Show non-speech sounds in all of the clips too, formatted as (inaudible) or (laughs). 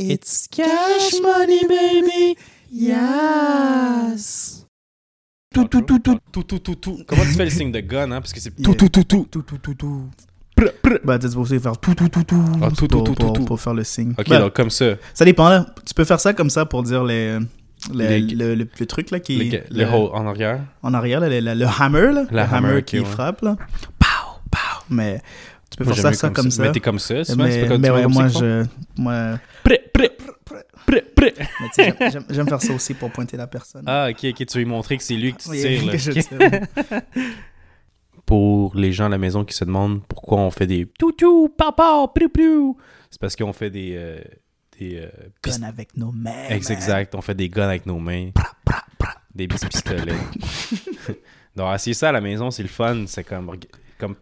It's cash money, baby. Yes. Tout, tout, tout, tout, tout, tout, tout, tout. Comment tu fais le signe de gun, hein? Parce que c'est tout, tout, tout, tout, tout, tout, tout, tout. Bah, t'es supposé faire tout, tout, tout, tout. Ah, tout, tout, pour- tout, tout, pour- faire le signe. Ok, Bah, donc comme ça. Ça dépend, là. Tu peux faire ça comme ça pour dire les. le, le, le truc là qui Le, est le hole en arrière. en arrière là, le, le- le hammer là, La le hammer, qui ouais. frappe là pow pow mais tu peux Moi, faire ça, ça comme ça, Mais t'es comme ça, souvent, c'est mais, comme mais ouais, moi je moi Prêt, prêt, prêt, prêt. (laughs) mais tu sais, j'aime- faire ça aussi pour pointer la personne Ah, ok, ok, tu veux lui montrer que c'est lui que tu Oui, tires, là. que (laughs) je Ok. tire. (laughs) Pour les gens à la maison qui se demandent pourquoi on fait des toutou, papa, priou, priou, c'est parce qu'on fait des. euh, des euh, pist- gun avec nos mains exact, on fait des guns avec nos mains. Des petits pistolets. Donc, c'est ça à la maison, c'est le fun. C'est comme. Comme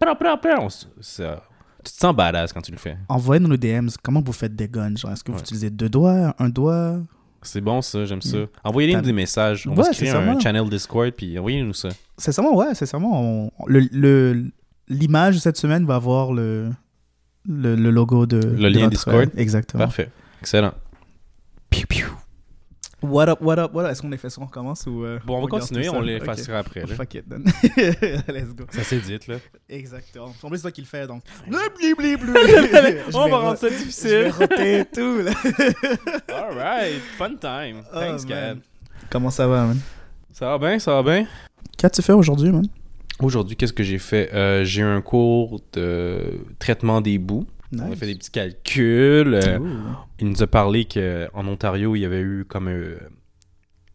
ça- tu te sens badass quand tu le fais. envoyez-nous nos DMs comment vous faites des guns? Genre est-ce que vous Ouais. utilisez deux doigts un doigt? C'est bon ça, j'aime ça. Envoyez-nous T'as- des messages. On Ouais, va se créer ça, un channel Discord puis envoyez-nous ça. c'est sûrement ouais c'est sûrement on- le le- l'image de cette semaine va avoir le le, le logo de Le de lien notre- Discord? exactement Parfait. Excellent. Piu, piu. What up, what up, what up? Est-ce qu'on les fait ça, on recommence ou. euh, Bon, on va continuer, on les effacera après. là. Fuck it, then. (laughs) Let's go. Ça dit, là. Exactement. En plus, c'est toi qui le fais, donc. On va rendre ça Je vais difficile. tout, là. (laughs) Alright, fun time. Oh, Thanks. Gad. Comment ça va, man? Ça va bien, ça va bien. Qu'as-tu fait aujourd'hui, man? Aujourd'hui, qu'est-ce que j'ai fait? Euh, j'ai eu un cours de traitement des bouts. On a fait des petits calculs. euh, il nous a parlé qu'en Ontario, il y avait eu comme euh,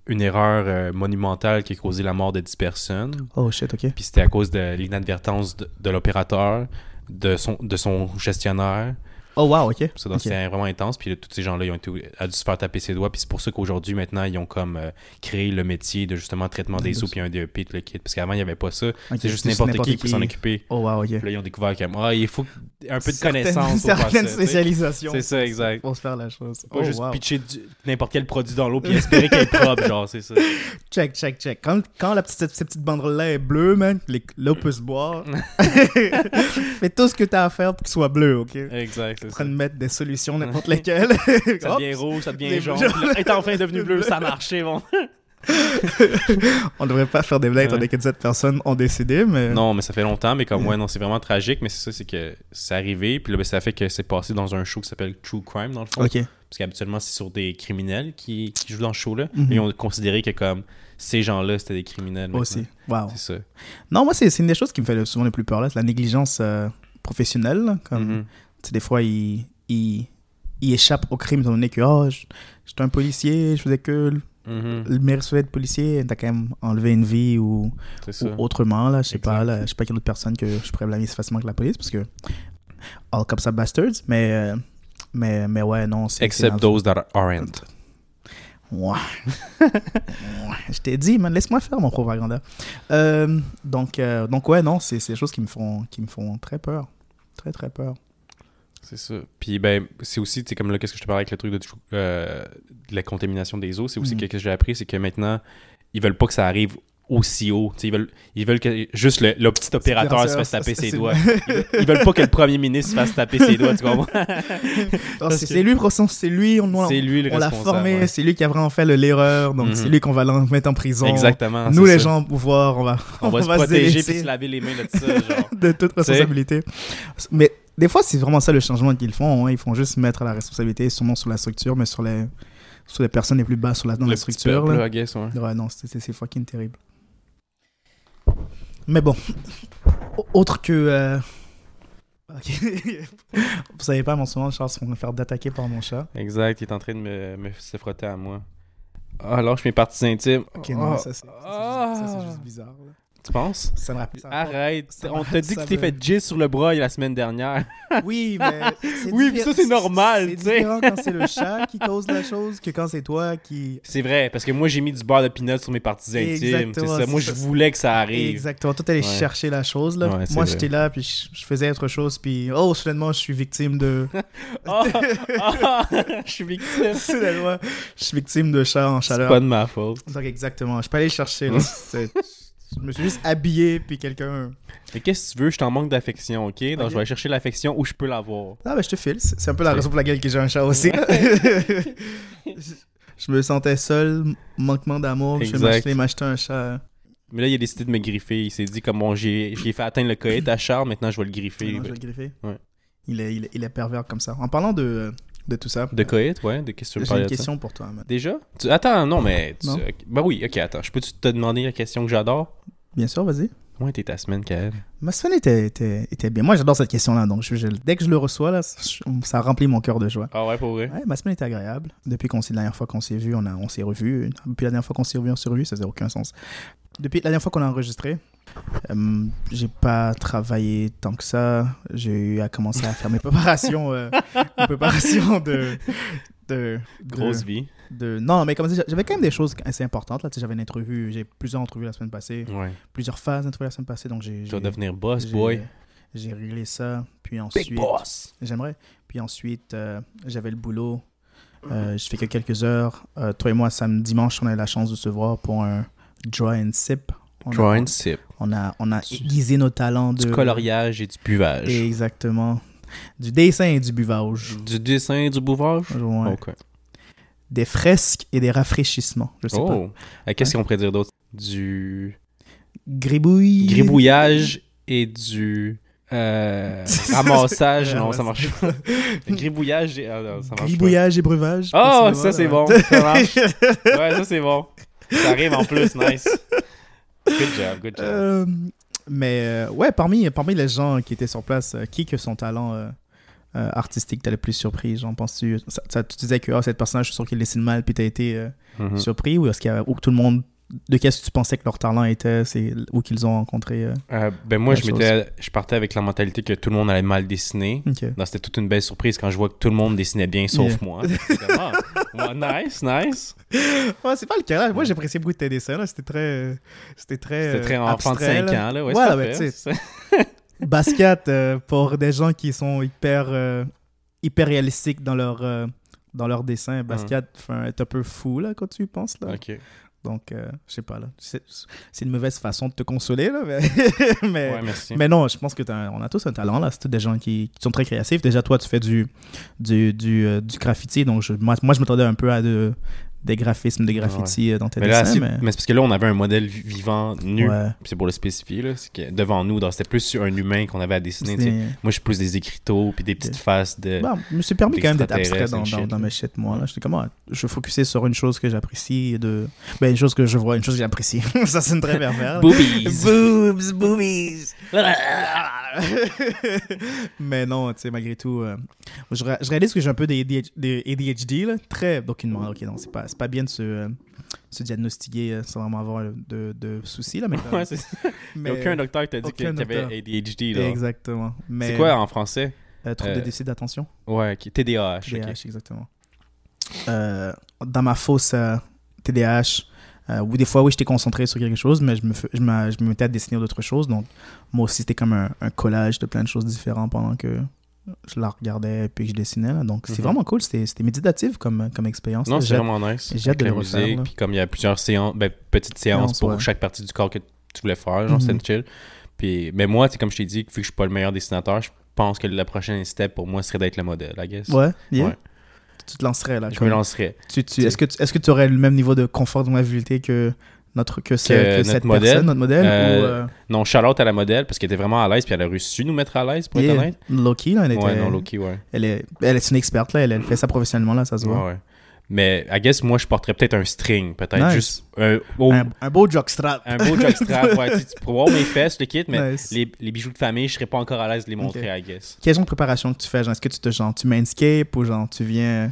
une erreur euh, monumentale qui a causé la mort de 10 personnes. Oh shit, ok. Puis c'était à cause de l'inadvertance de, de l'opérateur, de son, de son gestionnaire. Oh wow, ok. C'était vraiment intense. Puis tous ces gens-là, ils ont été, a dû se faire taper ses doigts. Puis c'est pour ça qu'aujourd'hui, maintenant, ils ont comme euh, créé le métier de justement traitement des De- os puis un DEP, tout le kit. Parce qu'avant, il n'y avait pas ça. C'est juste n'importe qui qui peut s'en occuper. Oh wow, ok. Puis là, ils ont découvert qu'il ah, il faut un peu de Certaines- connaissance Certaines tu spécialisations. C'est ça, exact. Pour se faire la chose. Pas Oh, juste wow. pitcher n'importe quel produit dans l'eau puis espérer qu'elle est propre, genre, c'est ça. (laughs) Check, check, check. Quand, quand la petite, cette, cette petite banderole-là est bleue, man, l'eau peut se boire. (laughs) (laughs) Fais tout ce que t'as à faire pour qu'il soit bleu, ok? Exact. Train de mettre des solutions, n'importe lesquelles. (laughs) Ça Hop, devient rouge, ça devient jaune. est enfin devenu bleu, ça a (laughs) marché, bon. (laughs) on devrait pas faire des blagues Ouais. étant donné que 17 personnes ont décidé, mais. Non, mais ça fait longtemps, mais comme, ouais, non, c'est vraiment tragique, mais c'est ça, c'est que c'est arrivé, puis là, ben, ça fait que c'est passé dans un show qui s'appelle True Crime, dans le fond. Ok. Parce qu'habituellement, c'est sur des criminels qui, qui jouent dans ce show-là. Mhm. Mais ils ont considéré que, comme, ces gens-là, c'était des criminels. Aussi. Wow. C'est ça. Non, moi, c'est c'est une des choses qui me fait souvent le plus peur, là. C'est la négligence euh, professionnelle. là. Comme, Mhm. Des fois, ils, ils, ils échappent au crime étant donné que, oh, j'étais un policier, je faisais que Mhm. le mérite d'être policier, t'as quand même enlevé une vie ou, autrement, là. Je sais pas, là. Je sais pas quelle autre personne que je pourrais blâmer si facilement que la police, parce que. All cops are bastards, mais. euh, mais, mais ouais, non, c'est. Except those that aren't. Ouais. Je t'ai dit, man, laisse-moi faire mon propaganda. Euh, donc, euh, donc, ouais, non, c'est c'est des choses qui me, font, qui me font très peur. Très, très peur. C'est ça. Puis, ben, c'est aussi, tu sais, comme là, qu'est-ce que je te parlais avec le truc de, euh, de la contamination des eaux, c'est aussi quelque chose que j'ai appris, c'est que maintenant, ils veulent pas que ça arrive aussi haut. Tu sais, ils veulent, ils veulent que juste le, le petit opérateur se fasse taper ses C'est- doigts. Ils veulent, ils veulent pas que le premier ministre se fasse taper ses doigts, tu comprends? (laughs) C'est c'est lui, c'est lui, on, on, C'est lui le on l'a formé, ouais. c'est lui qui a vraiment fait le- l'erreur, donc Mhm. c'est lui qu'on va mettre en prison. Exactement. Nous, c'est les ça. gens au pouvoir, on va, on va (laughs) se protéger puis se laver les mains de ça, genre. (laughs) de toute responsabilité. Mais des fois, c'est vraiment ça le changement qu'ils font. hein. Ils font juste mettre la responsabilité, sûrement sur la structure, mais sur les, sur les personnes les plus basses sur la, dans le la structure. peuple, là. guess, ouais. Ouais, non, c'est- fucking terrible. Mais bon, au- autre que. euh, ok. (laughs) Vous savez pas, mais en ce moment, Charles se va faire d'attaquer par mon chat. Exact, il est en train de me, me se frotter à moi. Ah, lâche mes parties intimes. Ok, non, Ah, ça, c'est ah. juste, juste bizarre. là. Tu penses? Ça me rappelle. Arrête, ça on t'a dit que tu t'es me- fait jizz sur le bras la semaine dernière. Oui, mais. (laughs) c'est Oui, mais ça, c'est normal, C'est tu sais. différent quand c'est le chat qui cause la chose que quand c'est toi qui. C'est vrai, parce que moi j'ai mis du beurre de peanut sur mes parties intimes. C'est ça. c'est Moi je voulais que ça arrive. Exactement. Toi, t'allais Ouais. chercher la chose, là. Ouais, c'est Moi, j'étais là, puis je, je faisais autre chose, puis. Oh, soudainement, je suis victime de. (laughs) Ah, je suis victime. (laughs) soudainement, je suis victime de chat en C'est chaleur. pas de ma faute. Donc, exactement. Je peux aller le chercher, là. Je me suis juste habillé, puis quelqu'un. Mais qu'est-ce que tu veux? Je t'en manque d'affection, ok? Donc je vais aller chercher l'affection où je peux l'avoir. Ah, ben je te file. C'est un peu la raison pour laquelle que j'ai un chat aussi. (laughs) je me sentais seul, manquement d'amour. Je vais m'acheter un chat. Mais là, il a décidé de me griffer. Il s'est dit, comme bon, j'ai fait atteindre le coït à Charles, maintenant je vais le griffer. Non, je vais le griffer. Ouais. Il est, il, est, il est pervers comme ça. En parlant de, de tout ça, De coït, ouais? De qu'est-ce que tu j'ai une ça? question pour toi, man. Déjà? Tu- Attends, non, mais... Tu... Non? Ben oui, ok, attends. Je peux te demander la question que j'adore? Bien sûr, vas-y. Comment était ta semaine, Kael? Ma semaine était, était, était bien. Moi, j'adore cette question-là. Donc, je- je- dès que je le reçois, là, ça, remplit mon cœur de joie. Ah ouais, pour vrai? Ouais, ma semaine était agréable. Depuis qu'on la dernière fois qu'on s'est vu, on, a, on s'est revu. Depuis la dernière fois qu'on s'est revu, on s'est revu, ça n'a aucun sens. Depuis la dernière fois qu'on a enregistré, euh, j'ai pas travaillé tant que ça. J'ai eu à commencer à faire mes (laughs) préparations, euh, mes préparations de, de, de- Grosse vie. de- non, mais comme j'avais quand même des choses assez importantes. Là, j'avais une entrevue, j'ai plusieurs entrevues la semaine passée, Ouais. plusieurs phases d'entrevue la semaine passée, donc j'ai, Tu vas devenir boss, boy. J'ai réglé ça, puis ensuite. J'aimerais. Puis ensuite, euh, j'avais le boulot. Euh, je fais que quelques heures. Toi et moi, samedi, dimanche, on a eu la chance de se voir pour un dry and sip. On a- Draw and sip. On a, on a Du- aiguisé nos talents de. Du coloriage et du buvage. Exactement. Du dessin et du buvage. Du dessin, du bouvage? Ouais. Ok. Des fresques et des rafraîchissements. Je sais pas. Oh! Euh, Qu'est-ce qu'on pourrait dire d'autre? Du Gribouille. gribouillage et du euh, (laughs) ramassage. non, ça marche pas. (laughs) gribouillage et... ah, non, ça marche pas. Gribouillage et breuvage. Oh, ça c'est bon. Ça marche. (laughs) Ouais, ça c'est bon. Ça arrive en plus, nice. Good job, good job. Euh, mais euh, ouais, parmi, parmi les gens qui étaient sur place, euh, qui que son talent artistique t'a le plus surpris J'en penses-tu ça, ça- Tu disais que oh, cette personne, je suis sûr qu'il dessine mal, puis t'as été Mhm. surpris ou est-ce qu'il y a ou que tout le monde de qu'est-ce que tu pensais que leur talent était c'est où qu'ils ont rencontré euh? Euh, ben moi, je, m'étais, je partais avec la mentalité que tout le monde allait mal dessiner. C'était toute une belle surprise quand je vois que tout le monde dessinait bien, sauf Yeah. moi. Ah, nice, nice. (laughs) Ouais, c'est pas le cas. là. Moi, j'ai apprécié beaucoup de tes dessins. C'était très. C'était très. C'était très euh, enfant de abstrait, 5 là. ans. Là. Ouais, Voilà, ben, basket euh, pour des gens qui sont hyper hyper réalistiques dans leur dans leur dessin basket enfin, est un peu fou là quand tu y penses là. Donc euh, je sais pas là. C'est une mauvaise façon de te consoler là mais (laughs) mais, Ouais, merci. mais non je pense que t'as- on a tous un talent là. C'est des gens qui, qui sont très créatifs. Déjà toi tu fais du du du, euh, du graffiti. Donc je- moi, moi je m'attendais un peu à de, des graphismes des graffitis euh, dans tes Mais dessins mais, mais c'est parce que là, on avait un modèle vi- vivant nu. ouais c'est pour le spécifier, là. Que devant nous, c'était plus sur un humain qu'on avait à dessiner. Moi, je pousse des écriteaux puis des petites faces de. Bah, je me suis permis quand même d'être abstrait dans, dans, mes shit, moi. Là. J'étais comme, ah, je focusais sur une chose que j'apprécie, de... ben, une chose que je vois, une chose que j'apprécie. (laughs) ça, c'est une très pervers. Boobies! Boobs, boobies. (laughs) Mais non, tu sais, malgré tout, euh, je, je réalise que j'ai un peu des ADHD, des ADHD, là, très aucunement. Ok, non, c'est pas, pas bien de se, euh, se diagnostiquer euh, sans vraiment avoir de, de soucis, là, mais. Ouais, c'est (laughs) mais aucun docteur t'a dit aucun qu'il y avait docteur. ADHD, là. Exactement. Mais, C'est quoi en français? euh, trouble euh, de déficit d'attention. Ouais, qui- TDAH. TDAH, exactement. Euh, dans ma fausse euh, TDAH, euh, oui, des fois, oui, j'étais concentré sur quelque chose, mais je me, je me, je me mettais à dessiner d'autres choses. Donc, moi aussi, c'était comme un, un collage de plein de choses différentes pendant que je la regardais et puis que je dessinais. là. Donc, c'est Mhm. vraiment cool. C'était méditatif comme, comme expérience. Non, c'est vraiment nice. j'ai hâte de la musique, puis comme il y a plusieurs séances, ben, petites séances pour ouais. chaque partie du corps que tu voulais faire, genre, c'était chill. Puis, mais moi, c'est comme je t'ai dit, vu que je suis pas le meilleur dessinateur, je pense que la prochaine step pour moi serait d'être le modèle, I guess. Ouais, yeah. Ouais. Tu te lancerais là. Je comme- me lancerais. tu, tu, Est-ce que tu est-ce que tu aurais le même niveau de confort de mobilité que, notre, que, ce- que notre cette modèle? personne, notre modèle Euh, ou, euh, Non, shout-out à la modèle parce qu'elle était vraiment à l'aise, puis elle a réussi nous mettre à l'aise, pour être honnête. Loki, là, elle était, Ouais, non, Loki, ouais. Elle est, elle est une experte, là. Elle, elle fait ça professionnellement, là, ça se voit. Ouais, ouais. Mais, I guess, moi, je porterais peut-être un string, peut-être Nice. juste un, oh, Un, un beau jockstrap. un beau jockstrap, (laughs) ouais, tu pour voir mes fesses, le kit, mais Nice. les, les bijoux de famille, je serais pas encore à l'aise de les montrer, I guess. Quel genre de préparation que tu fais? Genre, est-ce que tu te genre, tu manscape ou genre, tu viens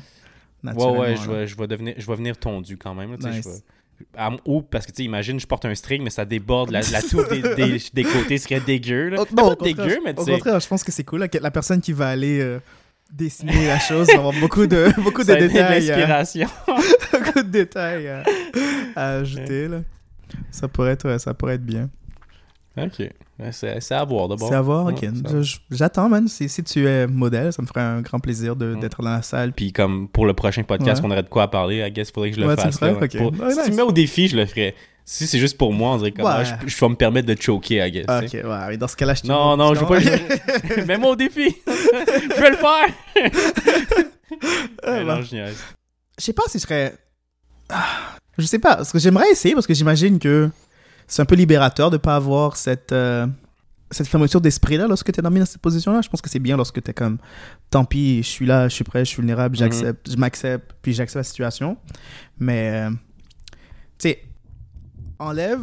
Ouais, naturellement? ouais, je vais, je vais devenir, je vais venir tondu quand même. là, tu sais, Nice. je vais- à- ou parce que tu sais, imagine, je porte un string, mais ça déborde, la, la touffe des, (laughs) des, des côtés serait dégueu. Là. Oh, Pas au dégueu, mais Au tu sais, contraire, je pense que c'est cool. là, que la personne qui va aller euh, dessiner la chose avoir beaucoup de, (laughs) beaucoup de été détails. euh, l'inspiration. (laughs) beaucoup de détails euh, à ajouter. Là. Ça, pourrait être, ça pourrait être bien. ok, c'est à voir d'abord. C'est à voir, ok. J'attends, man. Si, si tu es modèle, ça me ferait un grand plaisir Mm. d'être dans la salle. Puis comme pour le prochain podcast, Ouais. qu'on aurait de quoi à parler, I guess, faudrait que je le Ouais, fasse. là, pour- si nice. tu me mets au défi, je le ferais. Si c'est juste pour moi, on dirait que Ouais. je, je vais me permettre de choquer, I guess. Ok, ouais, mais dans ce cas-là, je te Non, non, je veux pas. je- (laughs) Mets-moi au défi. (laughs) je vais le faire. (laughs) Bah. non, je sais pas si je serais. Ah, Je sais pas, parce que j'aimerais essayer, parce que j'imagine que c'est un peu libérateur de pas avoir cette, euh, cette fermeture d'esprit-là lorsque tu es dans cette position-là. Je pense que c'est bien lorsque tu es comme, tant pis, je suis là, je suis prêt, je suis vulnérable, Mhm. j'accepte, je m'accepte, puis j'accepte la situation. Mais, euh, tu sais, enlève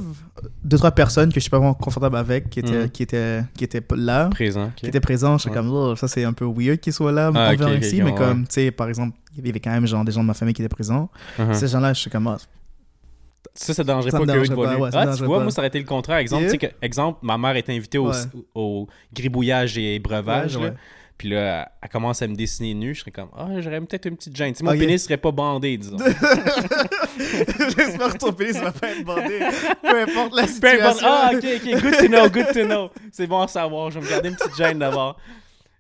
deux, trois personnes que je suis pas vraiment confortable avec, qui étaient, Mhm. qui étaient, qui étaient là Présent. qui était présent, j'étais Ouais. comme, oh, ça c'est un peu weird qu'ils soient là Ah, envers ok, ok, ici, mais ouais. comme, tu sais, par exemple, il y avait quand même genre, des gens de ma famille qui étaient présents. Uh-huh. Ces gens-là, je suis comme, ah, Ça, ça dérangerait Ça pas dérangerait te voient ouais, Ah, tu dérangerait vois, pas. moi, ça aurait été le contraire. Exemple, Yeah. que, exemple, ma mère était invitée au, gribouillage et breuvage. Là. Puis là, elle commence à me dessiner nu. Je serais comme, ah, j'aurais peut-être une petite gêne. Tu sais, mon Ok. pénis serait pas bandé, disons. (laughs) J'espère que ton pénis va pas être bandé. Peu importe la Peu situation. importe. Ah, ok, ok, good to know, good to know. C'est bon à savoir. Je vais me garder une petite gêne d'abord.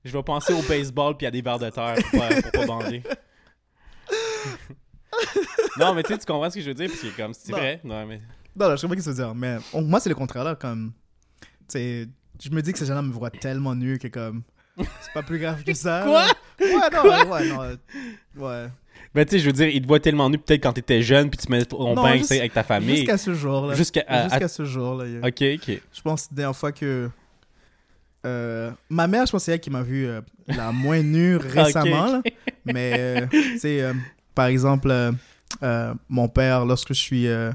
Je vais penser au baseball puis à des verres de terre pour pas, pour pas bander. (laughs) non, mais tu sais, tu comprends ce que je veux dire? Parce que comme, c'est vrai. Non, mais... Non, non, je sais pas ce que tu veux dire, mais on- moi, c'est le contraire, là, comme, tu sais, je me dis que ces gens-là me voient tellement nu que, comme, c'est pas plus grave que ça. (laughs) Quoi? là. Ouais, non, ouais, non, euh, ouais. Mais tu sais, je veux dire, il te voit tellement nu peut-être quand t'étais jeune puis tu mets ton bain avec ta famille. Jusqu'à ce jour-là. Jusqu'à- à- Jusqu'à ce y a- Ok, ok. Je pense la dernière fois que. euh, ma mère, je pense que c'est elle qui m'a vu euh, la moins nue (laughs) récemment. là. Mais, euh, tu sais, euh, par exemple, euh, euh, mon père, lorsque je suis euh,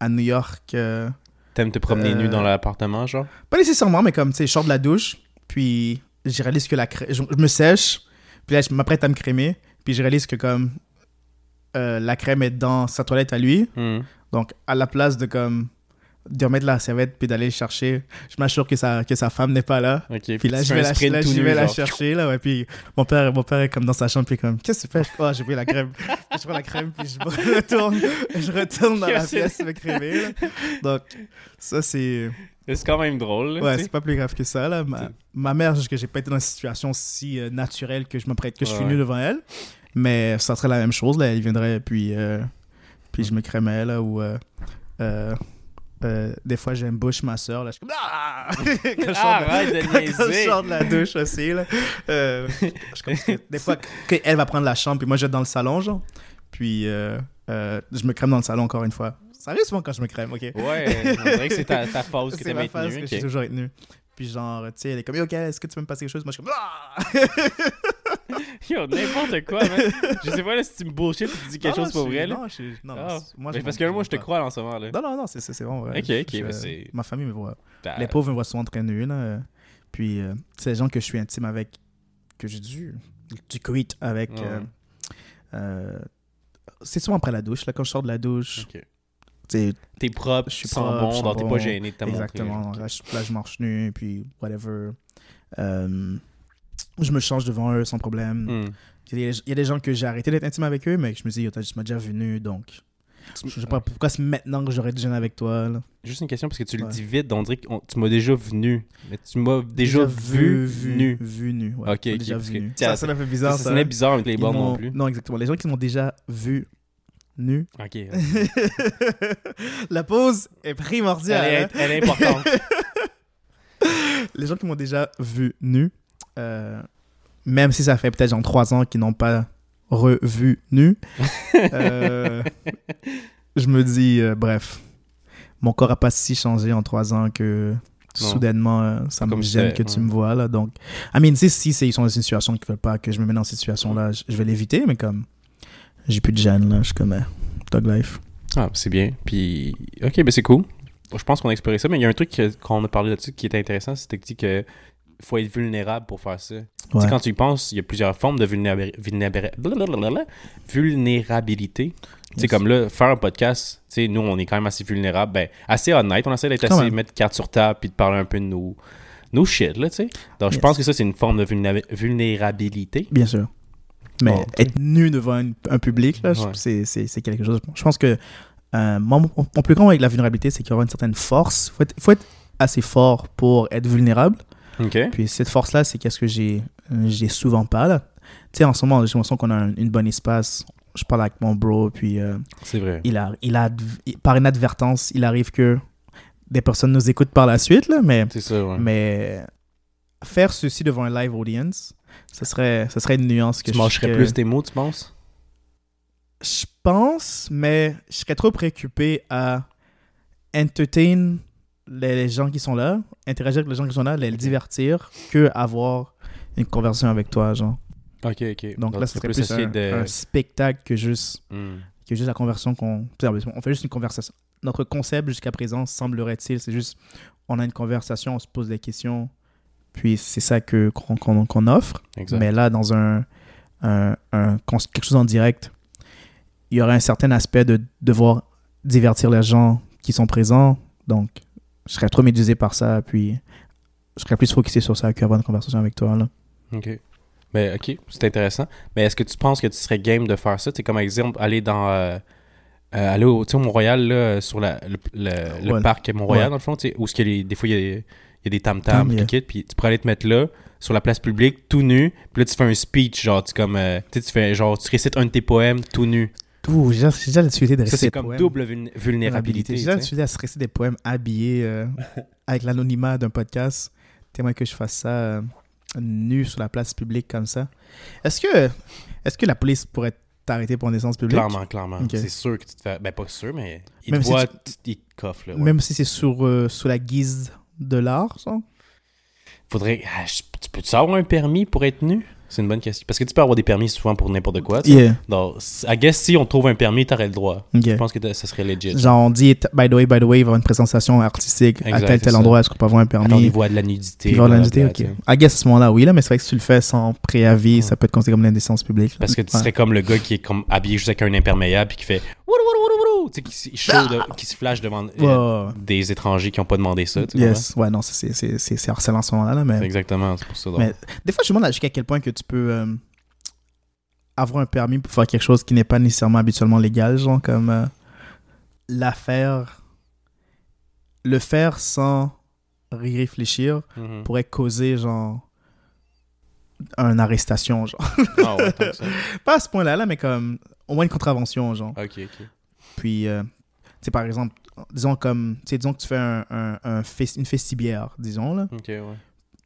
à New York, euh, T'aimes te promener Euh, nu dans l'appartement, genre? pas nécessairement, mais comme, tu sais, je sors de la douche, puis je réalise que la crème. Je, je me sèche, puis là, je m'apprête à me crémer, puis je réalise que, comme, euh, la crème est dans sa toilette à lui. Hmm. Donc, à la place de comme de remettre la serviette puis d'aller le chercher, je m'assure que sa, que sa femme n'est pas là. Puis là, je vais, la, là, je vais la chercher. Là, ouais, puis mon père, mon père est comme dans sa chambre, puis comme, qu'est-ce que tu fais? Oh, j'ai pris la crème. (laughs) Je prends la crème, puis je retourne, je retourne dans la pièce me crémer. là. Donc, ça, c'est. C'est quand même drôle, là, Ouais, c'est pas plus grave que ça. Là. Ma, ma mère, que j'ai pas été dans une situation si euh, naturelle que je m'apprête, que je suis nu devant elle. Mais ça serait la même chose. Là. Elle viendrait, puis, euh, puis je me crémais, là, ou... euh, des fois, j'embouche ma soeur. Là, je suis comme... Ah! (laughs) Quand je sors de- de (laughs) quand je niaiser. sors de la douche aussi. Là. Je que (laughs) des fois, que elle va prendre la chambre, puis moi, je vais dans le salon, genre. Puis je me crème dans le salon encore une fois. Ça arrive souvent quand je me crème, ok? Ouais, (laughs) on dirait que c'est ta, ta phase que C'est t'aimes ma être phase que j'ai toujours nu. Puis genre, tu sais, elle est comme, ok, est-ce que tu peux me passer quelque chose? Moi, je suis comme, ah! (laughs) Yo, n'importe quoi, man. Je sais pas là, si tu me bullshit tu dis quelque Non, chose pour vrai, là. Non, je, non, Ah. Mais parce que moi, je te crois en ce moment, là. Non, non, non, c'est vraiment vrai. Ok, ok, Je- mais c'est- Ma famille me voit. T'as- Les pauvres me voient souvent très nu, là. euh, Puis, euh, c'est les gens que je suis intime avec, que j'ai du, du coït avec. Euh, euh, c'est souvent après la douche, là, quand je sors de la douche. Ok. T'es propre, Je suis propre, bon, donc t'es pas gêné de montrer, Exactement. genre. Là, je, là, je marche nu, puis whatever. Euh, je me change devant eux sans problème. Hmm. Il y, a, il y a des gens que j'ai arrêté d'être intime avec eux, mais je me dis, tu m'as déjà vu nu, donc je sais pas pourquoi c'est maintenant que j'aurais dû gêner avec toi. Là. Juste une question, parce que tu le dis vite, on dirait que on- tu m'as déjà venu. Mais tu m'as déjà, vu, nu. Vu nu. Ouais, Ok, ok, déjà parce vu que- nu. Tiens, Ça, ça m'a fait Ça, bizarre. ça Ça, sonnait bizarre avec les bords non plus. Non, exactement. Les gens qui m'ont déjà vu nu. Ok. (laughs) La pause est elle, primordiale. est, hein. elle est importante. (laughs) Les gens qui m'ont déjà vu nu, euh, même si ça fait peut-être genre trois ans qu'ils n'ont pas revu nu, (laughs) euh, je me dis, euh, bref, mon corps a pas si changé en trois ans que Non. soudainement ça me Comme gêne c'était, que tu me vois là. Donc, I mean, si, si c'est- ils sont dans une situation qu'ils veulent pas que je me mette dans cette situation-là, je vais l'éviter, mais comme j'ai plus de gêne là, je suis comme euh, dog life. Ah, c'est bien. Puis, ok, ben c'est cool. Je pense qu'on a exploré ça, mais il y a un truc qu'on a parlé là-dessus qui était intéressant, c'était que tu dis que faut être vulnérable pour faire ça. Tu sais, Ouais. quand tu y penses, il y a plusieurs formes de vulnérabi- vulnérabi- blablabla, vulnérabilité. Tu sais, comme là, faire un podcast, tu sais, nous, on est quand même assez vulnérables, ben, assez honnête. On essaie d'être assez, même. mettre carte sur table, puis de parler un peu de nos, nos shit, là, tu sais. Donc, je pense que ça, c'est une forme de vulnéra- vulnérabilité. Bien sûr. Mais être nu devant un, un public, Ouais. c'est- quelque chose. Je pense que euh, mon, mon plus grand avec la vulnérabilité, c'est qu'il y aura une certaine force. Il faut être, faut être assez fort pour être vulnérable. OK. Puis cette force-là, c'est qu'est-ce que j'ai j'ai souvent pas. là. Tu sais, en ce moment, j'ai l'impression qu'on a un- une bonne espace. je parle avec mon bro, puis euh, C'est vrai. il a, il a, il- par inadvertance, il arrive que des personnes nous écoutent par la suite, là, mais, C'est ça, ouais. mais faire ceci devant un live audience, ce serait, ce serait une nuance que tu je- mâcherais que- plus tes mots, tu penses? Je pense, mais je serais trop préoccupé à entertain les, les gens qui sont là, interagir avec les gens qui sont là, les divertir, que avoir une conversation avec toi, genre. Ok, ok. Donc, là, ce serait plus essayer un, de. un spectacle que juste, Hmm. que juste la conversation qu'on... On fait juste une conversation. Notre concept jusqu'à présent, semblerait-il, c'est juste, on a une conversation, on se pose des questions, puis c'est ça que qu'on offre. Exact. Mais là, dans un, un- quelque chose en direct, il y aurait un certain aspect de devoir divertir les gens qui sont présents. Donc, je serais trop médusé par ça, puis je serais plus focusé sur ça qu'avoir une conversation avec toi. Là. Ok. Mais ok, c'est intéressant. Mais est-ce que tu penses que tu serais game de faire ça? C'est comme exemple, aller dans. euh, euh, aller au, au Montréal, là, sur la, le, le- parc Montréal, Ouais. dans le fond, où ce les- des fois, il y a, il y a des tam-tams, Tam, puis puis tu pourrais aller te mettre là, sur la place publique, tout nu, puis là, tu fais un speech, genre, tu, comme, euh, tu fais, genre, tu récites un de tes poèmes tout nu. Ouh, j'ai déjà- la difficulté de Ça, réciter c'est des comme poèmes. double vulné- vulnérabilité. J'ai déjà la difficulté à se réciter des poèmes habillés euh, avec l'anonymat d'un podcast. Témoin que je fasse ça euh, nu sur la place publique comme ça. Est-ce que, est que la police pourrait t'arrêter pour une essence publique? Clairement, clairement. C'est sûr que tu te fais. Ben, pas sûr, mais il Même te si voit, tu- tu- il te coffre, là. ouais. Même si c'est sur, euh, sous la guise de l'art, ça? Faudrait. ah, je- tu peux-tu avoir un permis pour être nu? C'est une bonne question. Parce que tu peux avoir des permis souvent pour n'importe quoi. Yeah. Donc, I guess si on trouve un permis, t'aurais le droit. Je pense que ça serait legit. Genre, on dit, by the way, by the way, il va y avoir une présentation artistique à tel tel endroit, est-ce qu'on peut avoir un permis? Attends, il voit de la nudité. Il avoir de l'industrie, blablabla, ok. I guess à ce moment-là, oui, là, mais c'est vrai que si tu le fais sans préavis, Ouais. ça peut être considéré comme l'indécence publique. là. Parce que tu Ouais. serais comme le gars qui est comme habillé juste avec un imperméable puis qui fait Tu sais, qui, de- se flash devant euh, Ah! Des étrangers qui n'ont pas demandé ça. Tu Yes. Ouais, non, c'est- harcelant ce moment-là, mais exactement, c'est pour ça. Mais- des fois, je me demande jusqu'à quel point que tu peux euh, avoir un permis pour faire quelque chose qui n'est pas nécessairement habituellement légal, genre comme euh, l'affaire, le faire sans y réfléchir Mhm. pourrait causer genre une arrestation, genre. Ah ouais, ça. (laughs) Pas à ce point-là, là, mais comme au moins une contravention, genre. Ok, ok. Puis, euh, tu sais, par exemple, disons comme, tu sais, disons que tu fais un, un, un une festibière, disons, là. Ok, ouais.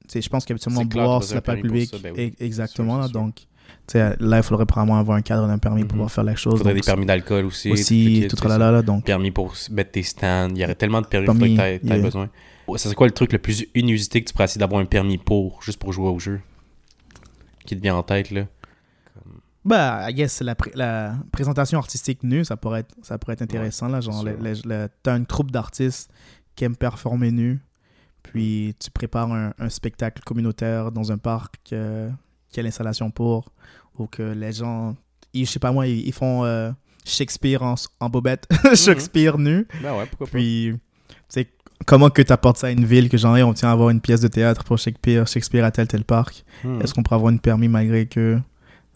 Tu sais, je pense qu'habituellement, boire sur la place publique, ça, ben oui. exactement, sûr, donc, tu sais, là, il faudrait probablement avoir un cadre d'un permis pour Mhm. pouvoir faire la chose. Il faudrait donc, des permis d'alcool aussi. aussi, tout tout le kit, là, là, donc, permis pour mettre tes stands. Il y aurait tellement de permis, que t'aies yeah. besoin. Ça serait quoi le truc le plus inusité que tu pourrais essayer d'avoir un permis pour, juste pour jouer au jeu? Qui te vient en tête, là? Bah, I guess, la, pré- la présentation artistique nue, ça pourrait être, ça pourrait être intéressant, là, genre, t'as une troupe d'artistes qui aiment performer nu, puis tu prépares un, un spectacle communautaire dans un parc euh, qui a l'installation pour, ou que les gens, ils, je sais pas moi, ils, ils font euh, Shakespeare en, en bobette, (laughs) Shakespeare nu, Ben ouais, pourquoi pas. puis, tu sais, comment que tu apportes ça à une ville que genre, on tient à avoir une pièce de théâtre pour Shakespeare, Shakespeare à tel tel parc? Hmm. Est-ce qu'on pourrait avoir une permis malgré que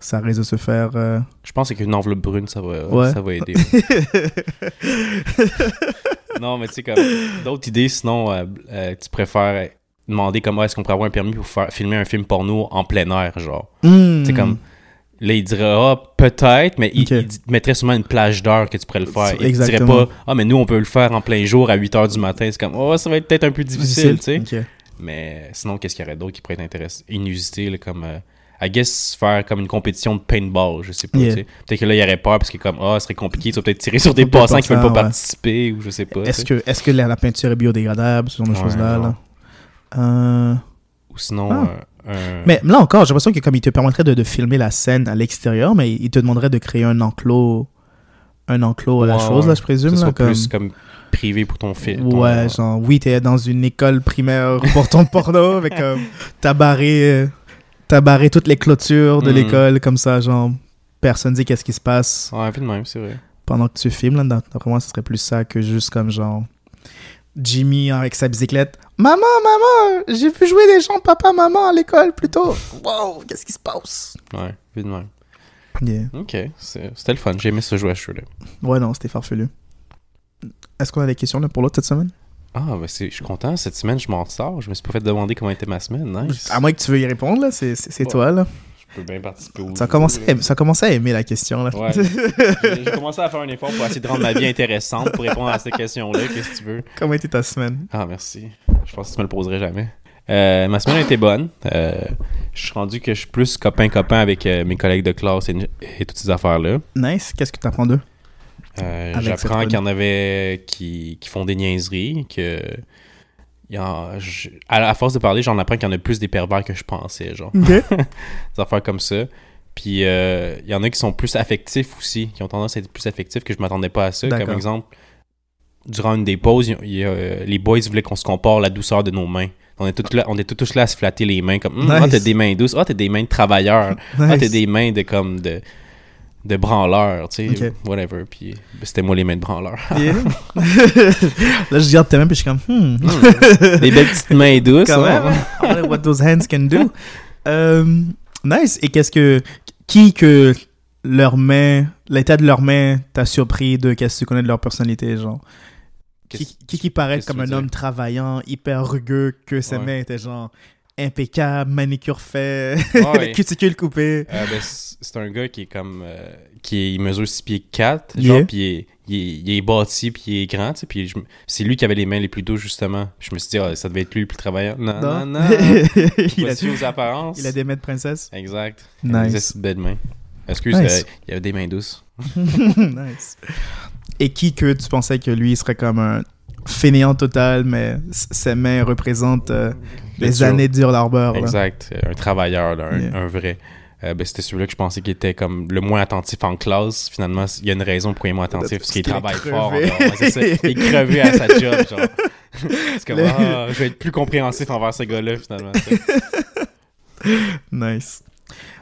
ça risque de se faire euh, Je pense qu'une enveloppe brune, ça va, Ouais. ça va aider. (laughs) non, mais tu sais, comme d'autres idées, sinon, euh, euh, tu préfères demander comment est-ce qu'on pourrait avoir un permis pour faire, filmer un film porno en plein air, genre? Hmm. Tu sais, comme. Là, il dirait, ah, peut-être, mais il, Ok. il dit- mettrait sûrement une plage d'heure que tu pourrais le faire. Il Exactement. dirait pas, ah, mais nous, on peut le faire en plein jour à 8 h du matin. C'est comme, oh, ça va être peut-être un peu difficile, tu sais. Mais sinon, qu'est-ce qu'il y aurait d'autre qui pourrait être intéressant? Inusité, là, comme. I guess faire comme une compétition de paintball, je sais pas. Yeah. Peut-être que là, il y aurait peur parce que, comme, ah, ce serait compliqué, tu vas peut-être tirer sur des passants qui veulent pas ouais. participer ou je sais pas. Est-ce que, est-ce que la, la peinture est biodégradable, ce genre de Ouais, choses-là là? Euh, Ou sinon, Ah. euh, un- Mais là encore, j'ai l'impression que comme il te permettrait de, de filmer la scène à l'extérieur, mais il te demanderait de créer un enclos, un enclos à la chose, là, je présume. Là, comme... plus comme privé pour ton film. Ouais, genre, oui, t'es dans une école primaire pour ton (laughs) porno, avec comme, t'as barré, euh, t'as barré toutes les clôtures de Mhm. l'école, comme ça, genre, personne dit qu'est-ce qui se passe Ouais, un peu de même, c'est vrai. pendant que tu filmes, là, d'après moi, ce serait plus ça que juste comme, genre, Jimmy avec sa bicyclette. Maman, maman, j'ai vu jouer des gens, papa, maman, à l'école, plutôt. Wow, qu'est-ce qui se passe? Ouais, de même. Yeah. Ok, c'est- c'était le fun. J'ai aimé ce jeu à. Ouais, non, c'était farfelu. Est-ce qu'on a des questions là, pour l'autre cette semaine? Ah, ben c'est- je suis content. Cette semaine, je m'en sors. Je me suis pas fait demander comment était ma semaine. Nice. À moins que tu veux y répondre, là, c'est Ouais. toi, là. Je peux bien participer au Ça a, jeu, commencé, là. ça a commencé à aimer la question. Là. Ouais. (laughs) J'ai j'ai commencé à faire un effort pour essayer de rendre ma vie intéressante pour répondre à cette question-là. Qu'est-ce que tu veux? Comment était ta semaine? Ah, merci. Je pense que tu me le poserais jamais. Euh, ma semaine a été bonne. Euh, je suis rendu que je suis plus copain-copain avec euh, mes collègues de classe et, et toutes ces affaires-là. Nice. Qu'est-ce que tu apprends d'eux? Euh, J'apprends qu'il y en avait qui, qui font des niaiseries, que... il y en- je- à la force de parler, j'en apprends qu'il y en a plus des pervers que je pensais, genre. (laughs) Des affaires comme ça. Puis euh, il y en a qui sont plus affectifs aussi, qui ont tendance à être plus affectifs que je m'attendais pas à ça. Comme exemple, durant une des pauses, il il euh, les boys voulaient qu'on se compare la douceur de nos mains. On est tous là, on est tous- là à se flatter les mains comme Hum, ah Nice. t'as des mains douces, ah t'as des mains de travailleurs, (laughs) ah t'as Nice. des mains de comme de de branleurs, tu sais, whatever. Puis ben, c'était moi les mains de branleurs. Yeah. (laughs) Là, je regarde tes mains, puis je suis comme, hmm. des belles petites mains douces. Quand ouais. même. Wonder what those hands can do. Euh, nice. Et qu'est-ce que. Qui que leurs mains. L'état de leurs mains t'a surpris de qu'est-ce que tu connais de leur personnalité, genre? Qui qui, qui paraît comme un homme travaillant, hyper rugueux, que ses Ouais. mains étaient genre impeccables, manicure fait, (laughs) Ouais. cuticule coupé. Euh, ben, c'est un gars qui est comme. euh, qui est- il mesure 6 pieds 4, genre, puis il est, il, est, il est bâti, puis il est grand, tu sais, puis c'est lui qui avait les mains les plus douces, justement. Je me suis dit, ah, ça devait être lui le plus travaillant. Non, non, non. (laughs) il, a, aux apparences. il a des mains de princesse. Exact. Nice. Des esti de belles mains. Excuse, Nice. euh, il avait des mains douces. (laughs) nice. Et qui que tu pensais que lui serait comme un fainéant total, mais ses mains représentent euh, Le les dur. années de là. Exact. Un travailleur, là, un, Yeah. un vrai. Euh, ben, c'était celui-là que je pensais qu'il était comme le moins attentif en classe. Finalement, il y a une raison pourquoi il est moins attentif, parce qu'il qu'il travaille crevé. fort. ça. Il est crevé à sa job, (laughs) c'est comme, Le- ah, je vais être plus compréhensif envers ce gars-là, finalement. (laughs) Nice.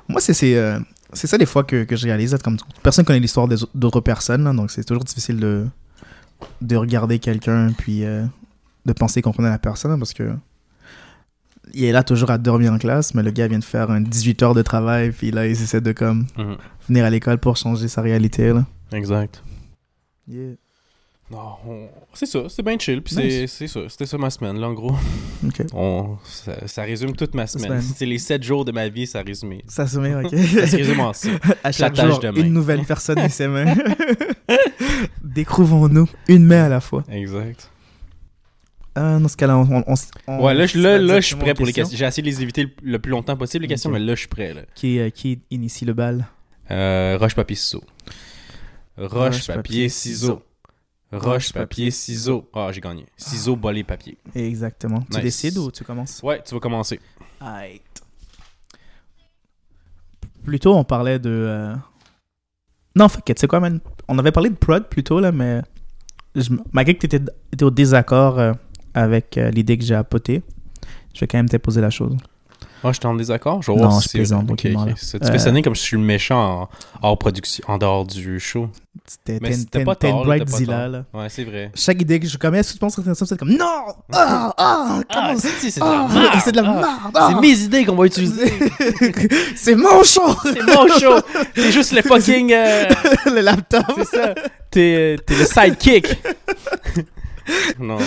Moi, c'est euh, c'est ça des fois que, que je réalise. Comme personne connaît l'histoire d'autres personnes, là, donc c'est toujours difficile de, de regarder quelqu'un puis euh, de penser qu'on connaît la personne hein, parce que il est là toujours à dormir en classe, mais le gars vient de faire un 18 heures de travail puis là, il essaie de comme Mhm. venir à l'école pour changer sa réalité. Là. Exact. Yeah. Non, on- c'est ça, c'est bien chill. Puis Nice. c'est- ça, c'était ça ma semaine, là, en gros. (laughs) On, ça, ça résume toute ma semaine. C'est les 7 jours de ma vie, ça résume. Ça met, ok. (laughs) Ça se résume en ça. (laughs) à chaque jour, de main. une nouvelle personne et ses mains. Découvrons-nous une main à la fois. Exact. Ah, dans ce cas-là, on, on- Ouais, là, je, là, là, je suis prêt pour les questions. J'ai essayé de les éviter le, le plus longtemps possible, les questions, mais là, je suis prêt. Là. Qui, euh, qui initie le bal? Euh, roche, papier, ciseaux. Roche, Roche, papier, papier, ciseaux. Roche, papier, ciseaux. Ah, j'ai gagné. Ciseaux, bolé, papier. Exactement. Tu décides ou tu commences? Ouais, tu vas commencer. Aight. Plus tôt, on parlait de. euh, Non, fuck it, tu sais quoi, man? On avait parlé de prod plus tôt, là, mais. je Malgré que tu étais, au désaccord euh, avec euh, l'idée que j'ai appotée, je vais quand même te poser la chose. Ah, je suis en désaccord? Je Non, je si plaisante, ok, aucunement, ok. là. Ça, Tu Euh, fais sonner comme si je suis le méchant en, hors production, en dehors du show? T'es- une tard, là. Ouais, c'est vrai. Chaque idée que je commets, est-ce que tu penses que c'est c'est comme Non Ah Ah Comment c'est c'est Ah, C'est de la merde ah. C'est mes idées qu'on va utiliser. (laughs) C'est mon show c'est mon show. T'es juste le (laughs) fucking. euh, Le laptop C'est ça. T'es t'es le sidekick. (laughs) non.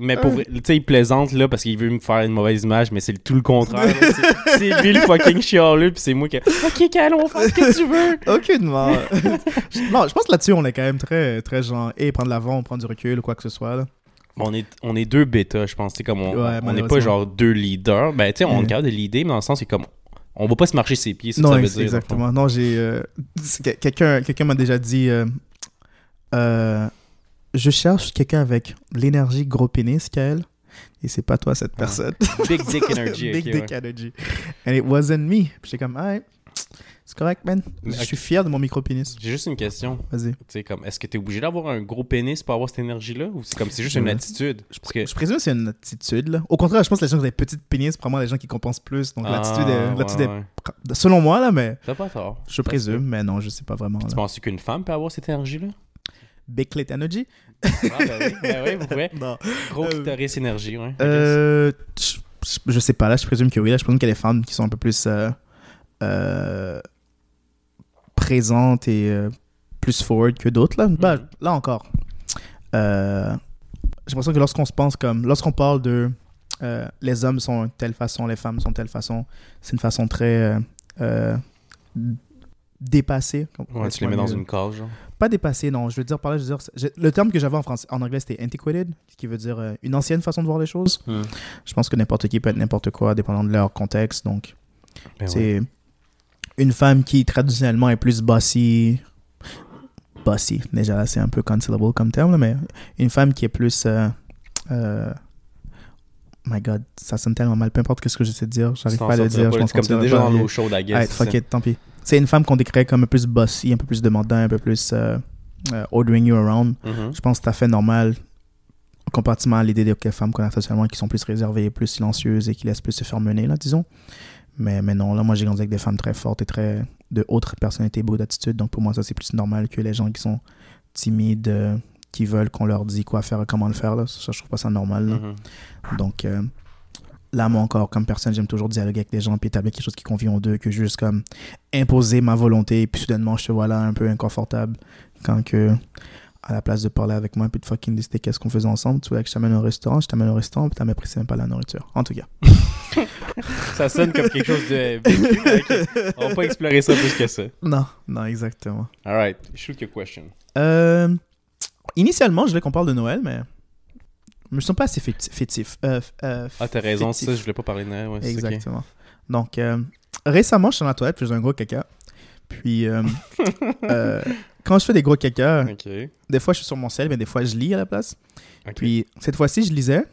Mais pour vrai, tu sais, il plaisante là parce qu'il veut me faire une mauvaise image, mais c'est tout le contraire. (laughs) C'est- lui le fucking chialeux, puis c'est moi qui. Ok, Cal, on fait ce que tu veux. (laughs) Aucunement. (laughs) non, je pense que là-dessus, on est quand même très, très genre, et prendre l'avant, on prend du recul ou quoi que ce soit. Là. On est, on est deux bêtas, je pense. Comme on Ouais, on n'est pas genre deux leaders. Ben, tu sais, on Ouais. est capable de leader, mais dans le sens, c'est comme. On va pas se marcher ses pieds, c'est ça non, ça veut dire. exactement. Non, j'ai. euh, quelqu'un quelqu'un m'a déjà dit euh, euh, Je cherche quelqu'un avec l'énergie gros pénis, Kael. Et c'est pas toi cette Ah. personne. Big dick (laughs) energy. Big dick ouais. energy. And it wasn't me. Puis j'étais comme, ah, c'est correct, man. Mais, Je suis fier de mon micro-pénis. J'ai juste une question. Vas-y. Tu comme, est-ce que t'es obligé d'avoir un gros pénis pour avoir cette énergie-là? Ou c'est comme c'est juste une attitude? Que Je présume que c'est une attitude. Là. Au contraire, je pense que les gens qui ont des petites pénis, probablement les gens qui compensent plus. Donc l'attitude est, Ah, ouais, est-. Selon moi, là, mais T'as pas tort. je présume. Mais non, je sais pas vraiment. Tu penses qu'une femme peut avoir cette énergie-là? Big clit energy Ah, ben oui, ben oui, vous pouvez. (laughs) Non. Gros Euh, clitoris énergie, ouais. Euh, je, je- sais pas, là, je présume que oui. Là, je présume qu'il y a des femmes qui sont un peu plus euh, euh, présentes et euh, plus forward que d'autres. Là, Bah, Mhm. là encore, euh, j'ai l'impression que lorsqu'on se pense comme. Lorsqu'on parle de euh, les hommes sont de telle façon, les femmes sont de telle façon, c'est une façon très comme- Ouais, tu les mets dans une cage, genre. Pas dépassées, non. Je veux dire par là, je veux dire, je- le terme que j'avais en français, en anglais, c'était antiquated, ce qui veut dire euh, une ancienne façon de voir les choses. Hmm. Je pense que n'importe qui peut être n'importe quoi, dépendant de leur contexte. Donc, Ben ouais. c'est une femme qui traditionnellement est plus bossy. Bossy, déjà là, c'est un peu cancelable comme terme, là, mais une femme qui est plus. euh, euh, my god, ça sonne tellement mal, peu importe ce que j'essaie de dire, j'arrive pas à le dire. pas, je c'est comme déjà dans l'eau chaude, I guess. Ouais, fuck it, tant pis. C'est une femme qu'on décrit comme un peu plus bossy, un peu plus demandant, un peu plus euh, euh, ordering you around. Mhm. Je pense que c'est tout à fait normal comparativement à l'idée des femmes qu'on a socialement qui sont plus réservées, plus silencieuses et qui laissent plus se faire mener, là, disons. Mais, mais non, là, moi, j'ai grandi avec des femmes très fortes et très de haute personnalité, beau d'attitude. Donc, pour moi, ça, c'est plus normal que les gens qui sont timides, euh, qui veulent qu'on leur dise quoi faire et comment le faire. Là. Ça, je trouve pas ça normal. là. Mhm. Donc, euh, là, moi, encore, comme personne, j'aime toujours dialoguer avec des gens puis établir quelque chose qui convient aux deux que juste comme imposer ma volonté. Puis, soudainement, je te vois là un peu inconfortable quand que, à la place de parler avec moi puis de fucking décider qu'est-ce qu'on faisait ensemble, tu voulais que je t'amène au restaurant, je t'amène au restaurant puis t'as m'apprécié même pas la nourriture. En tout cas. Ça sonne comme quelque chose de. On va pas explorer ça plus que ça. Non, non, exactement. Alright, shoot your question. Euh, initialement, je voulais qu'on parle de Noël, mais je me sens pas assez féti- fétif. Euh, euh, Ah, t'as raison, ça, je voulais pas parler de. Ouais, ok. Exactement. Donc, euh, récemment, je suis dans la toilette, puis je faisais un gros caca. Puis, euh, (laughs) euh, quand je fais des gros caca, des fois, je suis sur mon sel, mais des fois, je lis à la place. Puis, cette fois-ci, je lisais.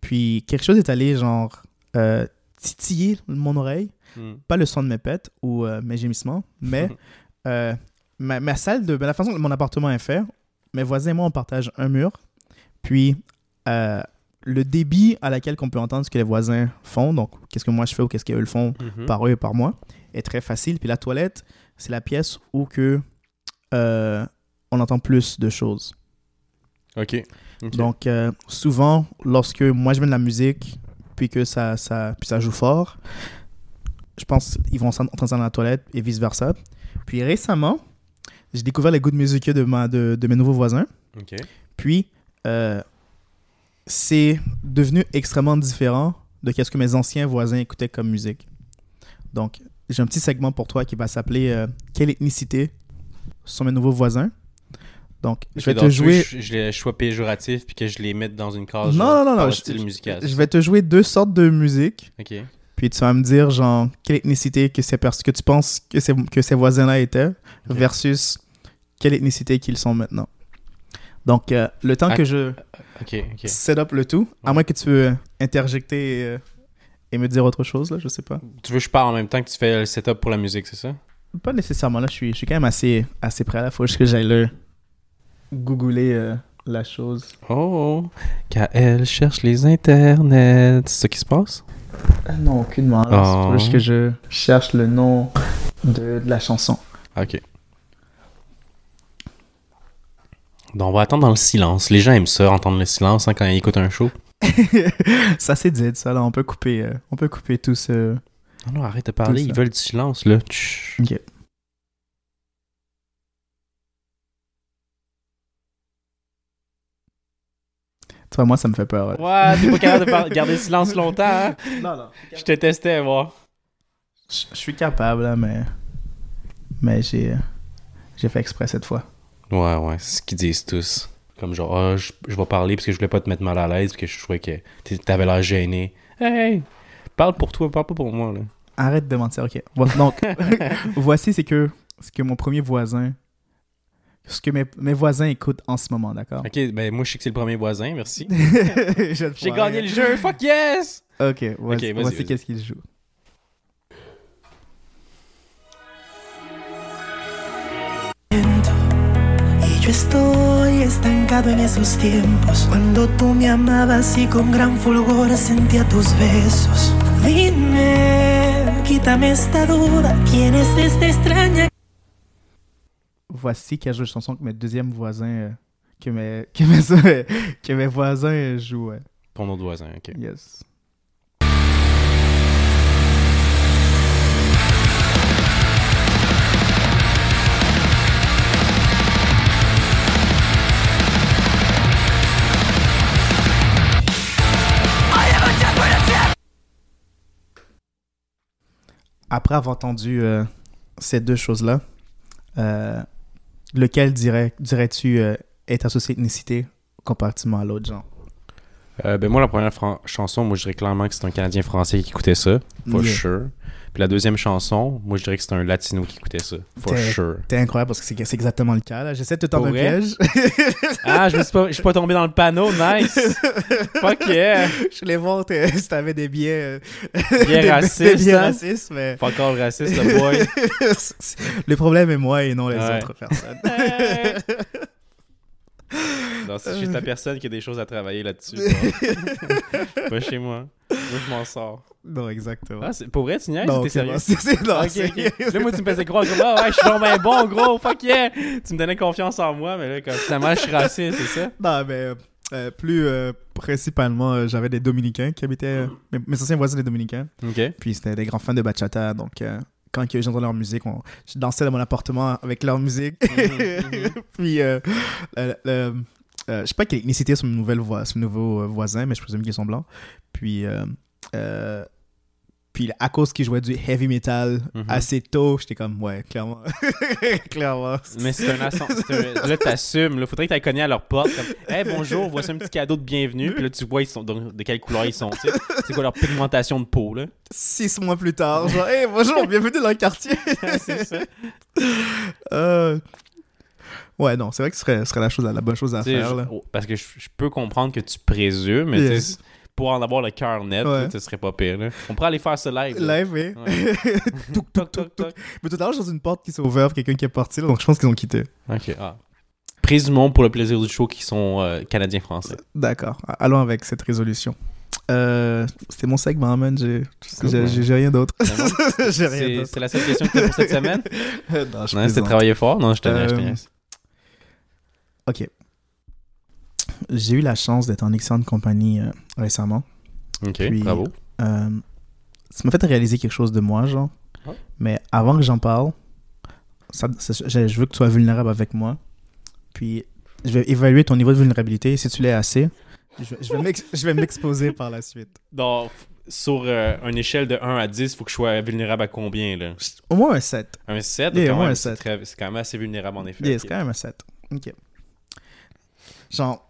Puis, quelque chose est allé, genre, titiller mon oreille. Hmm. Pas le son de mes pets ou mes gémissements, mais (laughs) ma, ma salle de. la façon dont mon appartement est fait, mes voisins et moi, on partage un mur. Puis, euh, le débit à laquelle on peut entendre ce que les voisins font, donc qu'est-ce que moi je fais ou qu'est-ce qu'eux le font Mhm. par eux et par moi, est très facile. Puis la toilette, c'est la pièce où que euh, on entend plus de choses. Ok. Ok. Donc euh, souvent, lorsque moi je mets de la musique, puis que ça, ça, puis ça joue fort, je pense qu'ils vont entendre ça dans la toilette et vice versa. Puis récemment, j'ai découvert les goûts de musique de, ma, de, de mes nouveaux voisins. Ok. Puis, euh, c'est devenu extrêmement différent de ce que mes anciens voisins écoutaient comme musique. Donc, j'ai un petit segment pour toi qui va s'appeler euh, Quelle ethnicité sont mes nouveaux voisins? Donc, je vais te jouer. Je, je les sois péjoratif puis que je les mette dans une case. Non, genre, non, non, non, je- style musical. Je vais te jouer deux sortes de musique, Ok. puis tu vas me dire, genre, quelle ethnicité que, ces que tu penses que ces, que ces voisins-là étaient, versus quelle ethnicité qu'ils sont maintenant. Donc, euh, le temps Ah. que je Ok. Ok. set up le tout, à Ouais. moins que tu veux interjecter euh, et me dire autre chose, là, je sais pas. Tu veux que je parle en même temps que tu fais le setup pour la musique, c'est ça? Pas nécessairement, là, je suis, je suis quand même assez, assez prêt. Là, faut juste que j'aille le googler euh, la chose. Oh, KL cherche les internets. C'est ça qui se passe? Non, aucunement. Là, Oh. faut juste que je cherche le nom de, de la chanson. Ok. Donc, on va attendre dans le silence. Les gens aiment ça, entendre le silence hein, quand ils écoutent un show. (laughs) ça c'est dit, ça, là. On peut couper, euh, on peut couper tout ce... Non, non, arrête de parler. Ils veulent du silence, là. Ok. Tu vois, moi, ça me fait peur. ouais. Ouais, t'es pas capable de (laughs) garder le silence longtemps, hein? Non, non. Je te testais, voir. Je suis capable, là, mais... Mais j'ai... J'ai fait exprès cette fois. Ouais, ouais, c'est ce qu'ils disent tous. Comme genre, ah, je, je vais parler parce que je voulais pas te mettre mal à l'aise, parce que je trouvais que t'avais l'air gêné. Hey, parle pour toi, parle pas pour moi, là. Arrête de mentir, ok. Donc, (laughs) voici c'est que ce que mon premier voisin, ce que mes, mes voisins écoutent en ce moment, d'accord? Ok, ben moi je sais que c'est le premier voisin, merci. (laughs) J'ai gagné le jeu, fuck yes! Ok, voici, voici qu'est-ce qu'il joue. Yo estoy estancado en esos tiempos Cuando tú me amabas y con gran fulgor sentía tus besos Dime, quítame esta duda ¿Quién es esta extraña? Voici qui a joué une chanson que mes deuxièmes voisins, euh, que, mes, que, mes, (laughs) que mes voisins jouaient. Pour notre voisin, ok. Yes. Après avoir entendu euh, ces deux choses-là, euh, lequel dirais, dirais-tu euh, est associé à ethnicité comparativement à l'autre genre? Ben moi, la première fran- chanson, moi, je dirais clairement que c'est un Canadien français qui écoutait ça, for Yeah. sure. Puis la deuxième chanson, moi, je dirais que c'est un Latino qui écoutait ça, for T'es- sure. T'es incroyable parce que c'est, c'est exactement le cas. là. J'essaie de te tendre un piège. (laughs) Ah, je me suis pas, je suis pas tombé dans le panneau, nice! Fuck yeah! (laughs) je voulais voir si t'avais des biais, euh, des, raciste, des biais hein? racistes, mais Fuck all raciste, le boy. (laughs) le problème est moi et non les Ouais. autres personnes. Non, c'est juste la personne qui a des choses à travailler là-dessus. (laughs) pas chez moi. Moi, je m'en sors. non, exactement. Ah, pour vrai, tu niaises? non, T'es sérieux? (laughs) non, c'est, non. Là, moi, tu me faisais croire comme, ah ouais, je suis bien bon, gros, fuck yeah! Tu me donnais confiance en moi, mais là, comme, finalement, je suis raciste, c'est ça? Non, mais euh, euh, plus euh, principalement, euh, j'avais des Dominicains qui habitaient. mes, mes anciens voisins des Dominicains. Ok. Puis c'était des grands fans de bachata. Donc, quand ils j'entendais leur musique, on, je dansais dans mon appartement avec leur musique. (laughs) Puis, le- le- euh, je sais pas quelle ethnicité sont mes, nouvelles voi- sont mes nouveaux euh, voisins, mais je présume qu'ils sont blancs. Puis, euh, puis à cause qu'ils jouaient du heavy metal Mhm. assez tôt, j'étais comme, ouais, clairement. (laughs) clairement. Mais c'est un ascen- c'est un- Là, t'assumes. Là, faudrait que t'ailles cogner à leur porte. Comme, hey, bonjour, voici un petit cadeau de bienvenue. Puis là, tu vois ils sont, de, quelle couleur ils sont. C'est quoi leur pigmentation de peau, là? Six mois plus tard, genre, hey, bonjour, bienvenue dans le quartier. (laughs) c'est ça. Euh, Ouais, non, c'est vrai que ce serait, ce serait la, chose, la bonne chose à faire. je- Là. oh, parce que je, je peux comprendre que tu présumes, mais Yeah. tu sais, pour en avoir le cœur net, Ouais. là, ce serait pas pire. là. On pourrait aller faire ce live. Live, oui. Ouais. Toc, (laughs) touk, toc, toc. (laughs) Mais tout à l'heure, j'ai une porte qui s'est ouverte, quelqu'un qui est parti, là, donc je pense qu'ils ont quitté. Ok. Ah. Présumons pour le plaisir du show qu'ils sont euh, canadiens-français. D'accord, allons avec cette résolution. Euh, C'était mon segment, man. J'ai rien d'autre. C'est bon? (laughs) j'ai rien C'est d'autre. c'est la seule question que tu as pour cette semaine? non, je Non, c'était travailler fort? Non, je te niaise, je te Euh, niaise. Ok. J'ai eu la chance d'être en excellente compagnie euh, récemment. Ok, puis- bravo. Euh, ça m'a fait réaliser quelque chose de moi, genre. Ouais. Mais avant que j'en parle, ça, ça- je je veux que tu sois vulnérable avec moi. Puis, je vais évaluer ton niveau de vulnérabilité. Si tu l'es assez, je vais, m'exposer par la suite. Donc, sur euh, une échelle de 1 à 10, il faut que je sois vulnérable à combien, là? Au moins un 7. Un 7? Yeah, quand au moins même, un c'est sept. très- C'est quand même assez vulnérable, en effet. Yeah, c'est quand même un 7. Ok. Genre,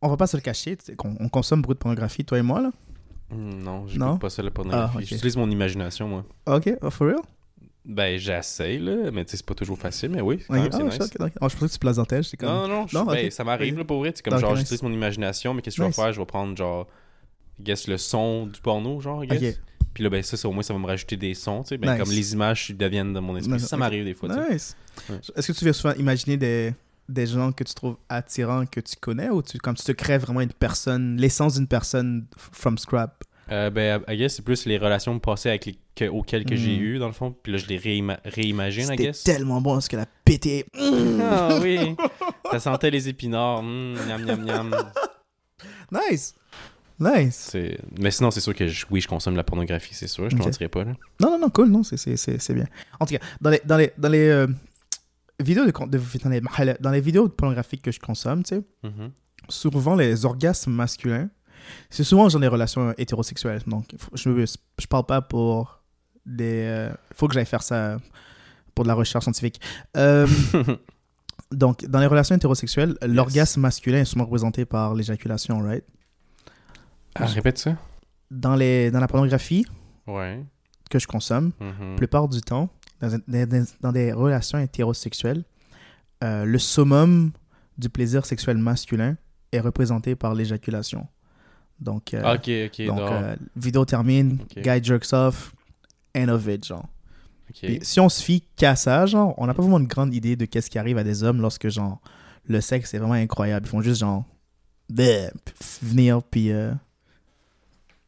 on va pas se le cacher, on consomme beaucoup de pornographie, toi et moi, là. Hmm, Non, je pas ça, la pornographie. Ah. J'utilise mon imagination, moi. Ok, oh, for real? Ben, j'essaie, là, mais tu sais, c'est pas toujours facile, mais oui, quand Ok, même, c'est ah, nice. je. Oh, pensais que tu plaisantais, j'étais comme... Non, non, je- Non, ben, ça m'arrive, là, pour vrai. C'est comme genre, nice. j'utilise mon imagination, mais qu'est-ce que je vais Nice. faire? Je vais prendre, genre, guess, le son du porno, genre, guess. Puis là, ben, ça, ça, au moins, ça va me rajouter des sons, tu sais. Ben, Nice. comme les images deviennent dans mon esprit. Nice, Ça m'arrive des fois. Nice. Ouais. Est-ce que tu veux souvent imaginer des, des gens que tu trouves attirants, que tu connais, ou tu, comme tu te crées vraiment une personne, l'essence d'une personne from scrap? Euh, ben, I guess, c'est plus les relations passées avec les, que- auxquelles que j'ai Mm. eu dans le fond. Puis là, je les réima- réimagine, I C'était guess. tellement bon parce qu'elle a pété. Ah oui! Ça sentait les épinards. Mm, miam, miam, miam. (laughs) Nice. Nice. Mais sinon, c'est sûr que je- oui, je consomme la pornographie, c'est sûr. Je ne Ok. mentirais pas. Là. Non, non, non, cool, non, c'est bien. En tout cas, dans les, dans les, dans les euh, vidéos de, con- de- dans, les, dans les vidéos pornographiques que je consomme, tu sais, Mhm. souvent les orgasmes masculins, c'est souvent dans des relations hétérosexuelles. Donc, je ne je parle pas pour des... Il faut que j'aille faire ça pour de la recherche scientifique. Euh, (laughs) donc, dans les relations hétérosexuelles, l'orgasme masculin est souvent représenté par l'éjaculation, right? Ah, répète ça. Dans, les, dans la pornographie Ouais. que je consomme, la plupart du temps, dans, des relations hétérosexuelles, euh, le summum du plaisir sexuel masculin est représenté par l'éjaculation. Donc, euh, donc euh, vidéo termine, guy jerks off, end of it, genre. Puis si on se fie qu'à ça, genre, on n'a pas vraiment une grande idée de qu'est-ce qui arrive à des hommes lorsque, genre, le sexe est vraiment incroyable. Ils font juste, genre, bleh, venir, puis...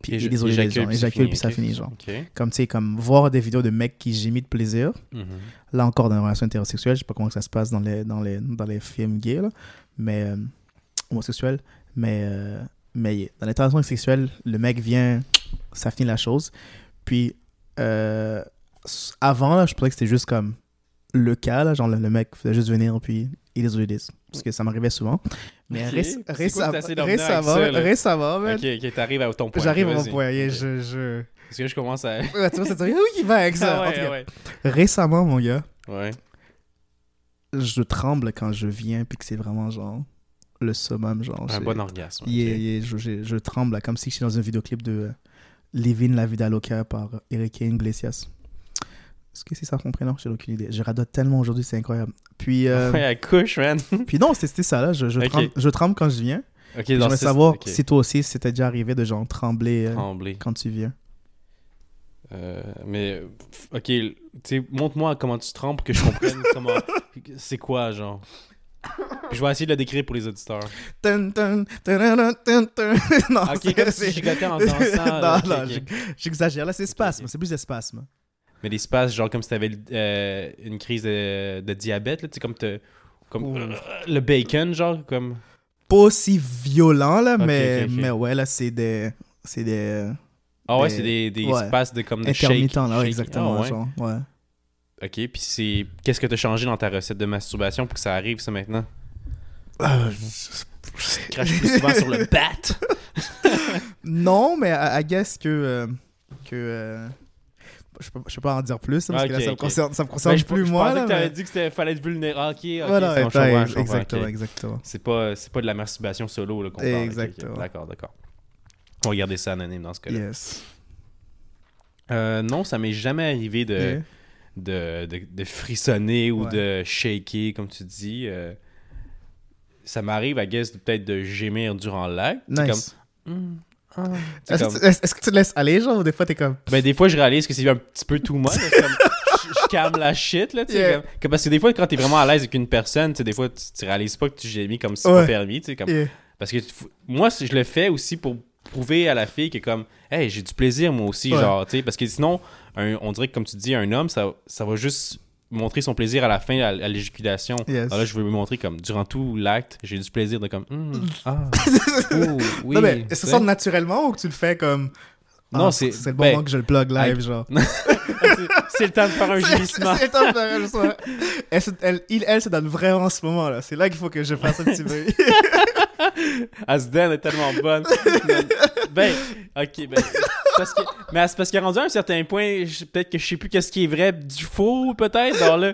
puis Éja- désolé, les éjacule, gens, puis ça finit, genre. Comme, tu sais, comme voir des vidéos de mecs qui gémissent de plaisir. Mhm. Là encore, dans les relations hétérosexuelles, je sais pas comment ça se passe dans les, dans les, dans les films gays, là, mais euh, homosexuels. Mais, euh, mais dans les relations sexuelles, le mec vient, ça finit la chose. Puis, euh, avant, là, je pensais que c'était juste comme le cas, là, genre le, le mec faisait juste venir, puis il is. Parce que ça m'arrivait souvent. Mais réc- quoi récemment, récemment, ça, récemment, man, Ok, ok, t'arrives à ton point. j'arrive à mon point. yeah, Ok. je, je, Parce que je commence à. Ouais, tu vois, c'est oui, il va avec ça. Ah En tout ouais, cas, ouais. Récemment, mon gars, Ouais. je tremble quand je viens, puis que c'est vraiment genre le summum, genre. Un bon orgasme. Yeah, ok. yeah, je, je- je tremble comme si j'étais dans un vidéoclip de euh, Living la vida loca par Eric Iglesias. Est-ce que c'est ça son prénom J'ai aucune idée. Je radote tellement aujourd'hui, c'est incroyable. Puis, euh, Ouais, elle couche, man. (laughs) puis non, c'était ça là. Je, je, Ok. tremble, je tremble quand je viens. Ok, J'aimerais ce- savoir ok. si toi aussi, c'était déjà arrivé de genre trembler euh, Trembler. quand tu viens. Euh, mais, ok, montre-moi comment tu trembles pour que je comprenne (laughs) comment. C'est quoi, genre. Puis je vais essayer de le décrire pour les auditeurs. Tun, tun, tun, tun, tun. (laughs) non, Ok, comme si je en dansant. non, là, ok, non, ok. j'ex- j'exagère. Là, c'est spasme. ok. C'est plus des spasmes. Mais des spasmes, genre comme si t'avais euh, une crise de, de diabète, là, tu sais, comme, te- comme Ouh. euh, le bacon, genre, comme. Pas aussi violent, là, mais, mais ouais, là, c'est des. C'est des. Ah ouais, Des- c'est des, des ouais. spasmes de, comme de shake. intermittents, là, ouais, exactement. Ah ouais. genre, ouais. Ok, puis c'est. Qu'est-ce que t'as changé dans ta recette de masturbation pour que ça arrive, ça, maintenant? Euh, Crache plus souvent sur le bat! (laughs) non, mais I, I guess que. euh, que je, peux, je peux pas en dire plus, parce que là, ça me ok. concerne, ça me concerne Ben, je, plus je moi. pensais là, que t'avais mais- dit que c'était fallait être vulnérable. Ok, ok, Voilà, je je comprends, exactement, ok. exactement. C'est pas, c'est pas de la masturbation solo là, qu'on parle. Exactement. D'accord, d'accord. On va garder ça anonyme dans ce cas-là. Yes. Euh, non, ça m'est jamais arrivé de, Yeah. de, de, de frissonner ou Ouais. de shaker, comme tu dis. Euh, ça m'arrive, I guess, peut-être de gémir durant l'acte. Nice. comme, Hmm, Est-ce comme- que tu- est-ce que tu te laisses aller, genre, ou des fois, t'es comme. Ben, des fois, je réalise que c'est un petit peu too much. comme, je, je calme la shit, là, tu sais. Yeah. comme- que parce que des fois, quand t'es vraiment à l'aise avec une personne, tu sais, des fois, tu, tu réalises pas que tu gémis comme si Ouais. pas permis, tu sais. Comme... Yeah. Parce que moi, je le fais aussi pour prouver à la fille que, comme, hey, j'ai du plaisir, moi aussi, Ouais. genre, tu sais. Parce que sinon, un- on dirait que, comme tu dis, un homme, ça, ça va juste montrer son plaisir à la fin, à, à l'éjaculation. Yes. Alors là, je veux lui montrer, comme, durant tout l'acte, j'ai du plaisir de, comme, Hmm, (laughs) ah, ouh, oui. non, mais ça sort naturellement ou que tu le fais comme. Non, Ah, c'est- C'est le bon ben, moment que je le plug live, I- genre. (laughs) (laughs) C'est- le temps de faire un gémissement. C'est top, là, je sais. Elle, se- elle, il, elle se donne vraiment en ce moment, là. C'est là qu'il faut que je fasse un petit bruit. (laughs) Asden est tellement bonne. (laughs) ben, ok, ben. Parce que, mais c'est parce qu'elle rendu à un certain point, peut-être que je sais plus qu'est-ce qui est vrai du faux, peut-être. Alors là,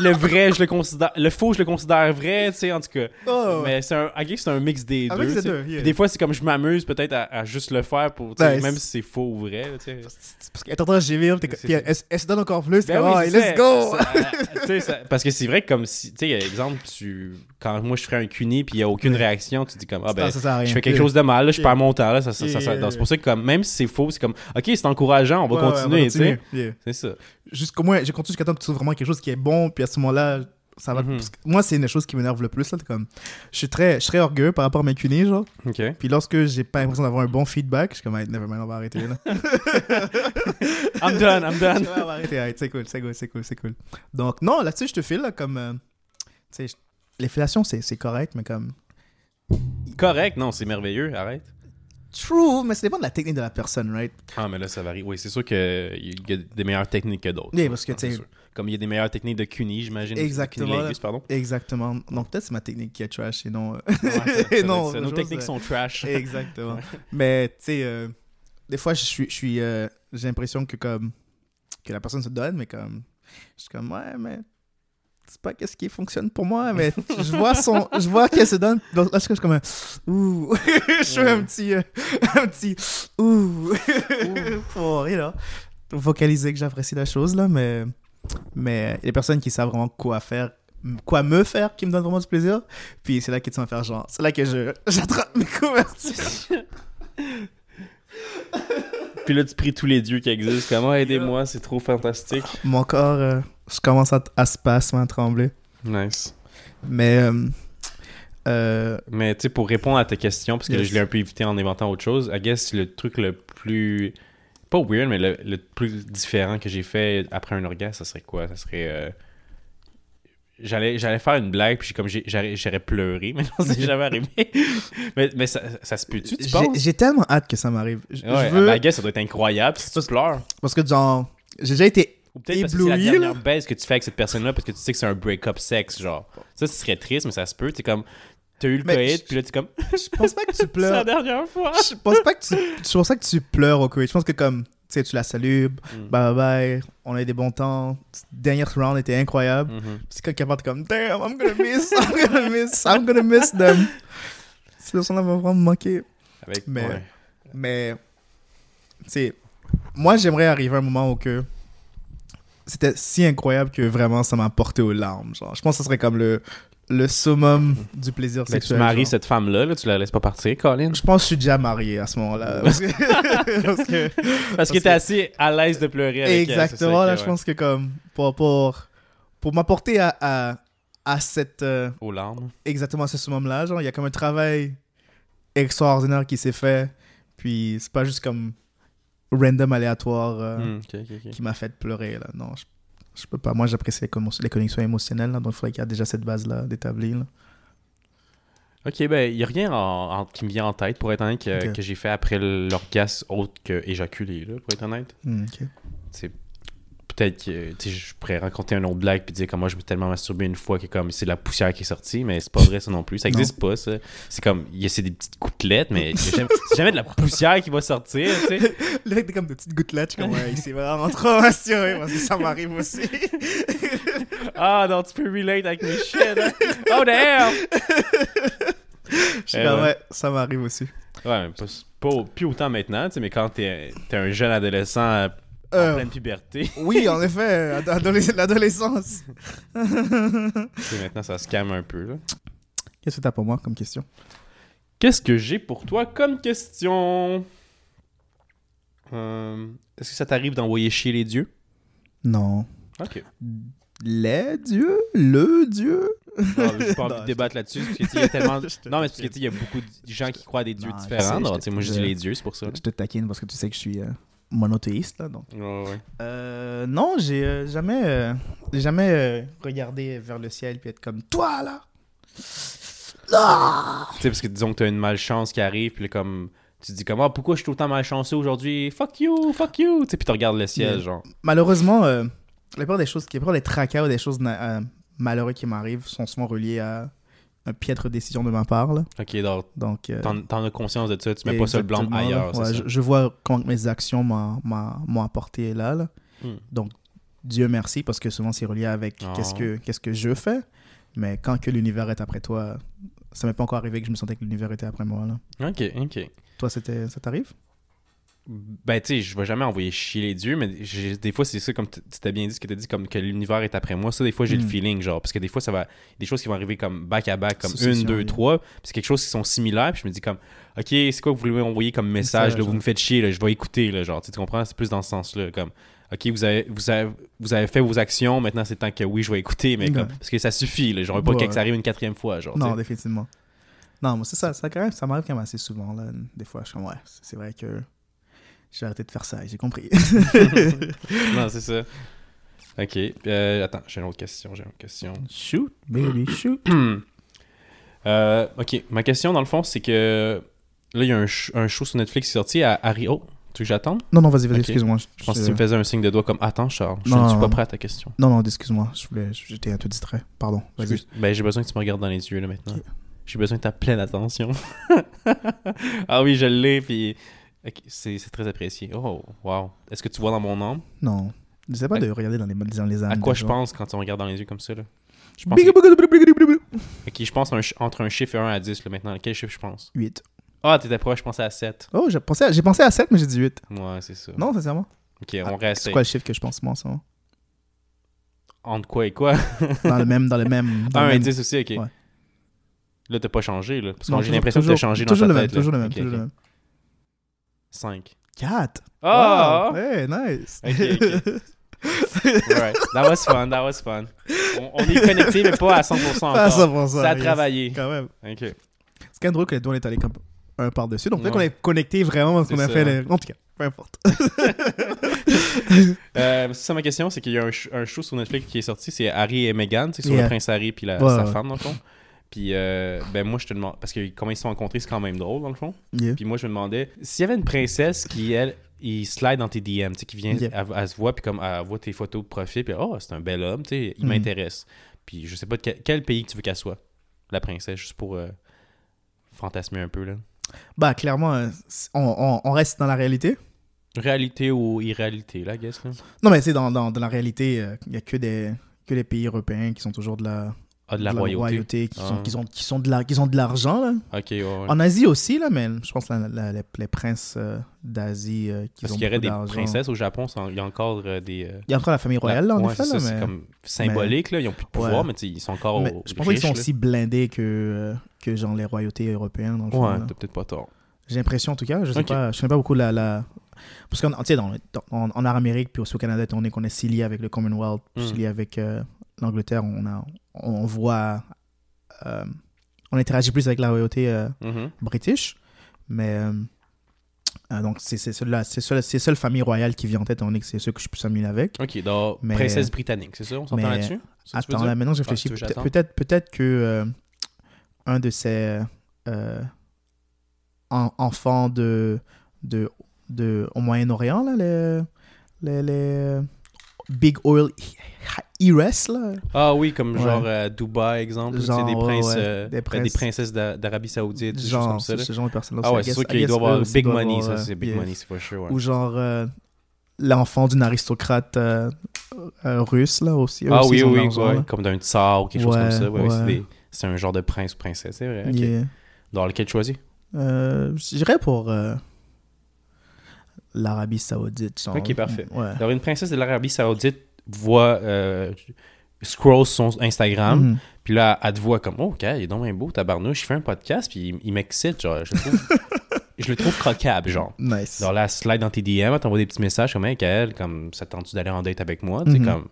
le vrai, je le considère. Le faux, je le considère vrai, tu sais, en tout cas. Oh, Mais c'est un. C'est un mix des Un deux. mix des deux, yeah. Des fois, c'est comme je m'amuse peut-être à, à juste le faire pour. Nice. Même si c'est faux ou vrai, tu sais. Parce qu'elle est en train de gémir, puis elle, se donne encore plus. Ben oui, oh, let's go! Ça, euh, ça- parce que c'est vrai que comme si, tu sais, exemple, tu, quand moi je ferais un cuni puis il y a aucune Ouais. réaction, tu dis comme, ah ben, ça sert à rien. je fais quelque chose de mal, là, je perds mon temps, là, ça, c'est pour ça que comme, même si c'est faux, c'est comme, ok, c'est encourageant, on va Ouais, ouais, continuer, tu sais. C'est ça. Jusqu'au moins, j'ai continué jusqu'à temps que tu trouves vraiment quelque chose qui est bon, puis à ce moment-là, ça va. Que moi, c'est une chose qui m'énerve le plus, là. Comme, je suis très, je suis très orgueilleux par rapport à mes cunis, genre. Ok. Puis lorsque j'ai pas l'impression d'avoir un bon feedback, je suis comme, hey, never mind, on va arrêter, là. (laughs) I'm done, I'm done. (laughs) On va arrêter, arrête, c'est cool, c'est cool, c'est cool, c'est cool. Donc, non, là-dessus, je te file, là, comme. euh, tu sais, fellations, c'est c'est correct, mais comme. Correct, non, c'est merveilleux, arrête. True, mais ça dépend de la technique de la personne, right? Ah, mais là, ça varie. Oui, c'est sûr qu'il y a des meilleures techniques que d'autres. Oui, parce que, tu sais-. Comme il y a des meilleures techniques de cuni, j'imagine. Exactement, Cunnilingus, pardon. Exactement. Donc, peut-être c'est ma technique qui est trash et non. Ouais. (laughs) Nos techniques sont trash. (laughs) Exactement. Mais, tu sais, euh, des fois, je suis. suis, euh, J'ai l'impression que, comme. Que la personne se donne, mais comme. Je suis comme, ouais, mais. C'est pas qu'est-ce qui fonctionne pour moi, mais je vois son. (laughs) Je vois qu'elle se donne. Donc là, je suis comme un. Ouh. je fais un petit. euh, un petit. Ouh. Pour, you know, vocaliser que j'apprécie la chose, là, mais. Mais des personnes qui savent vraiment quoi faire quoi me faire qui me donne vraiment du plaisir puis c'est là qu'ils te font faire genre c'est là que je (laughs) j'attrape mes couvertures (laughs) Puis là, tu pries tous les dieux qui existent. Comment aidez-moi, c'est trop fantastique. mon corps euh, je commence à, à se passer à trembler Nice. mais euh, euh, Mais tu sais, pour répondre à ta question, parce que Yes. je l'ai un peu évité en inventant autre chose, I guess le truc le plus. Pas weird, mais le, le plus différent que j'ai fait après un orgasme, ça serait quoi? Ça serait. euh, J'allais, j'allais faire une blague, puis j'ai comme j'aurais, pleuré, (laughs) mais non, c'est jamais arrivé. mais mais ça, ça se peut-tu, tu penses? j'ai tellement hâte que ça m'arrive je, Ouais, je veux ben, I guess ça doit être incroyable si tu Parce- pleures. parce que genre j'ai déjà été Ou peut-être parce que c'est la dernière baisse que tu fais avec cette personne-là parce que tu sais que c'est un break-up sexe, genre. Ça, ce serait triste, mais ça se peut. T'es comme. T'as eu le je- puis là, t'es comme. (laughs) je pense pas que tu (laughs) C'est la pleures dernière fois. je pense pas que tu je pense pas que tu pleures au Koweït je pense que comme sais, tu la salues, Mm. bye bye bye, on a eu des bons temps. Dernier round était incroyable. Mhm. C'est quand Capard comme Damn, I'm gonna miss, I'm gonna miss, I'm gonna miss them. Cette leçon-là va vraiment me manquer. Avec, Mais- ouais. Mais, tu sais, moi j'aimerais arriver à un moment où que c'était si incroyable que vraiment ça m'a porté aux larmes. Genre, je pense que ce serait comme le, le summum du plaisir Ben, tu sexuel. maries genre. cette femme-là, là, tu la laisses pas partir, Colin? Je pense que je suis déjà marié à ce moment-là. Parce que, (laughs) parce que- Parce que que- t'es assez à l'aise de pleurer avec elle, exactement, que- là, ouais. je pense que comme pour, pour, pour m'apporter à, à, à cette. euh, Aux larmes. exactement à ce summum-là. Genre, il y a comme un travail extraordinaire qui s'est fait. Puis c'est pas juste comme random aléatoire euh, Hmm, qui m'a fait pleurer. Là. Non, je, je peux pas. Moi, j'apprécie les, connexions émotionnelles. Là, donc, il faudrait qu'il y ait déjà cette base-là d'établir. là. Ok, ben, il y a rien en- en- qui me vient en tête, pour être honnête, que, j'ai fait après l'orgasme autre que éjaculer, là, pour être honnête. C'est peut-être que je pourrais raconter un autre blague puis dire comme moi je me suis tellement masturbé une fois que comme c'est de la poussière qui est sortie mais c'est pas vrai ça non plus ça Non. existe pas ça c'est comme il y a c'est des petites gouttelettes mais (laughs) c'est jamais, de la poussière qui va sortir tu sais Le fait que t'es comme des petites gouttelettes, je comme, ouais, c'est vraiment trop rassuré parce que ça m'arrive aussi. ah non tu peux relate avec mes shit hein. oh damn Je suis ouais. ouais, ça m'arrive aussi. ouais mais pas, pas- plus autant maintenant tu sais mais quand t'es es un jeune adolescent euh, en Euh, pleine puberté (laughs) Oui, en effet, ado- adolesc- l'adolescence. maintenant ça se calme un peu. Qu'est-ce que t'as pour moi comme question? Qu'est-ce que j'ai pour toi comme question? Euh, Est-ce que ça t'arrive d'envoyer chier les dieux? Non. Ok. Les dieux? Le dieu? Non, j'ai pas envie Non, de débattre là-dessus. parce y a tellement... (laughs) Te non, mais parce que il y a beaucoup de gens qui croient à des dieux Non, je différents. sais, je sais, moi, je te- dis les dieux, c'est pour ça. Je te taquine parce que tu sais que je suis euh, monothéiste, là, donc. Ouais, ouais. Euh, non, j'ai euh, jamais, euh, jamais regardé vers le ciel puis être comme toi là. Ah! Tu sais, parce que disons que t'as une malchance qui arrive, puis comme... Tu te dis comme, ah, pourquoi je suis tout le temps malchanceux aujourd'hui? Fuck you, fuck you! Tu sais, puis tu regardes le ciel, genre. Malheureusement, la plupart des choses, la plupart des tracas ou des choses malheureuses qui m'arrivent sont souvent reliées à une piètre décision de ma part. Là. Ok, donc, Donc, euh, t'en as conscience de ça, tu mets pas ça le blanc ailleurs, Ouais, je, vois comment mes actions m'ont- m'ont m'ont apporté là, là. Hmm. Donc, Dieu merci parce que souvent c'est relié avec Oh. qu'est-ce que qu'est-ce que je fais. Mais quand que l'univers est après toi, ça m'est pas encore arrivé que je me sentais que l'univers était après moi. Là. Ok, ok. Toi, c'était, ça t'arrive? Ben, tu sais, je vais jamais envoyer chier les dieux, mais des fois, c'est ça, comme tu t'as bien dit ce que tu as dit, comme que l'univers est après moi. Ça, des fois, j'ai le Mm. feeling, genre, parce que des fois, ça va. Des choses qui vont arriver comme back à back, comme une, deux, oui. trois. Puis c'est quelque chose qui sont similaires, puis je me dis, comme, OK, c'est quoi que vous voulez m'envoyer comme message, là, vous me faites chier, là, je vais écouter, là, genre, tu comprends? C'est plus dans ce sens-là, comme. OK, vous avez, vous, avez, vous avez fait vos actions, maintenant c'est temps que oui, je vais écouter, mais Ouais. comme, parce que ça suffit, là, genre, pas Ouais. que ça arrive une quatrième fois, genre. Non, définitivement. Non, moi, c'est ça. Ça, quand même, ça m'arrive quand même assez souvent. Là. Des fois, je suis comme, ouais, c'est vrai que j'ai arrêté de faire ça, j'ai compris. (laughs) non, c'est ça. OK. Euh, attends, j'ai une autre question, j'ai une autre question. shoot, baby, shoot. (clears throat) Euh, ok, ma question dans le fond, c'est que là, il y a un, sh- un show sur Netflix qui est sorti à Harry. Oh, tu veux que j'attende? Non, non, vas-y, vas-y, excuse-moi. Je pense que tu me faisais un signe de doigt comme Attends, Charles, je ne suis pas prêt à ta question. Non, non, excuse-moi. Je voulais... J'étais un peu distrait. Pardon, vas-y. Ben, j'ai besoin que tu me regardes dans les yeux là maintenant. J'ai besoin de ta pleine attention. (laughs) ah oui, je l'ai, puis. C'est c'est très apprécié. Oh, wow. Est-ce que tu vois dans mon âme? Non. N'essaie pas de regarder dans les, dans les âmes. À quoi je pense quand tu me regardes dans les yeux comme ça là? Je pense. Ok, je pense un entre un chiffre et 1 à 10 là maintenant. Quel chiffre je pense? 8. Ah, t'étais proche, je pensais à 7. Oh, j'ai pensé, à... j'ai pensé à 7, mais j'ai dit 8. Ouais, c'est ça. Non, sincèrement. Ok, on Ah, reste. C'est quoi le chiffre que je pense, moi, en ce moment? Entre quoi et quoi? (laughs) Dans le même. Dans le même. (laughs) Dans 1 le à même... 10 aussi, ok. Ouais. Là, t'as pas changé, là. Parce que j'ai l'impression que t'as changé dans toujours ta le même, tête. Toujours le même, Ok, toujours ok. le même. 5. 4. Ah! Hey, nice. Ok, (laughs) Alright. That was fun, that was fun. On, on est connecté, mais pas à 100% encore. Pas à 100%, Ça a yes. travaillé. Quand même. Ok. C'est quand même drôle que les deux, on est allés comme un par-dessus. Donc, peut-être Ouais. qu'on est connecté vraiment parce qu'on a fait les... En tout cas, peu importe. (laughs) Euh, c'est ça ma question, c'est qu'il y a un, show sur Netflix qui est sorti, c'est Harry et Meghan, c'est sur Yeah. le prince Harry puis la, Ouais, sa ouais. femme dans le fond. Puis euh, ben moi je te demande parce que comment ils se sont rencontrés, c'est quand même drôle dans le fond. Yeah. Puis moi je me demandais s'il y avait une princesse qui elle il slide dans tes DM, tu sais qui vient Yeah. elle, elle se voit puis comme elle voit tes photos de profil puis oh, c'est un bel homme, tu sais, il Mhm. m'intéresse. Puis je sais pas de quel, quel pays que tu veux qu'elle soit, la princesse juste pour euh, fantasmer un peu là. Bah, clairement, euh, on, on- on reste dans la réalité. Réalité ou irréalité, là, guess. Là. Non, mais tu sais, dans, dans, dans la réalité, euh, il n'y a que des, que les pays européens qui sont toujours de la, Ah, de la royauté. qui, Ah. sont, qui, sont, qui, sont de la, qui sont de l'argent. là. Ouais, ouais. En Asie aussi, là, mais je pense que la- la- les, les princes euh, d'Asie euh, qui Parce ont qu'il y aurait des princesses au Japon, il y a encore euh, des. euh, Il y a encore la famille royale, là, en ouais, effet. c'est là, ça, mais c'est comme symbolique, là. Ils ont plus de pouvoir, mais sais, ils sont encore mais je pense qu'ils sont là. aussi blindés que, que genre les royautés européennes, dans le. Ouais, t'as peut-être pas tort. J'ai l'impression, en tout cas. Je sais Ok. pas, je connais pas beaucoup la... la... Parce qu'en sais, dans, dans- en, en Amérique, puis aussi au Canada, étant donné qu'on est si lié avec le Commonwealth, puis Mm. si lié avec euh, l'Angleterre, on, a, on voit... euh, on interagit plus avec la royauté euh, Mhm. british, mais... euh, euh, donc, c'est c'est celle-là, c'est seule, seule famille royale qui vient en tête, étant donné que c'est ceux que je suis plus familier avec. Ok, donc, Mais- princesse britannique, c'est ça On s'entend là-dessus? Attends, là, maintenant, je réfléchis. Peut-? Peut-être peut-être que un de ces en- enfants de, de, de, au Moyen-Orient, là, les, les, les Big Oil Là. Ah oui, comme Ouais. genre euh, Dubaï, exemple, ou, tu sais, Genre, des, ouais, princes, ouais, euh, des ben, des princes- princesses d'A- d'Arabie Saoudite, Genre, comme ça. ce, là. ce genre de personnes-là. Ah ouais, c'est sûr qu'il doit avoir big money, avoir, ça, euh, c'est big yeah. money, c'est for sure. ouais. Ou genre euh, l'enfant d'une aristocrate euh, euh, russe, là, aussi. Ah aussi, oui, oui, ouais, là. comme d'un tsar ou quelque chose Ouais, comme ça. Ouais, ouais, c'est ouais. un genre de prince ou princesse, c'est vrai. Yeah. Dans lequel tu choisis? Euh, je dirais pour euh, l'Arabie Saoudite. genre. Ok, parfait. Ouais. Alors, une princesse de l'Arabie Saoudite voit, euh, scroll son Instagram, Mhm. puis là, elle te voit comme, oh, ok, il est donc bien beau, tabarnouche, il fait un podcast, puis il, il m'excite, genre, je le trouve, (laughs) je le trouve croquable, genre. Nice. Genre là, slide dans tes DM, elle t'envoie des petits messages comme, hey, elle, comme, ça te tente-tu d'aller en date avec moi? Tu sais, comme,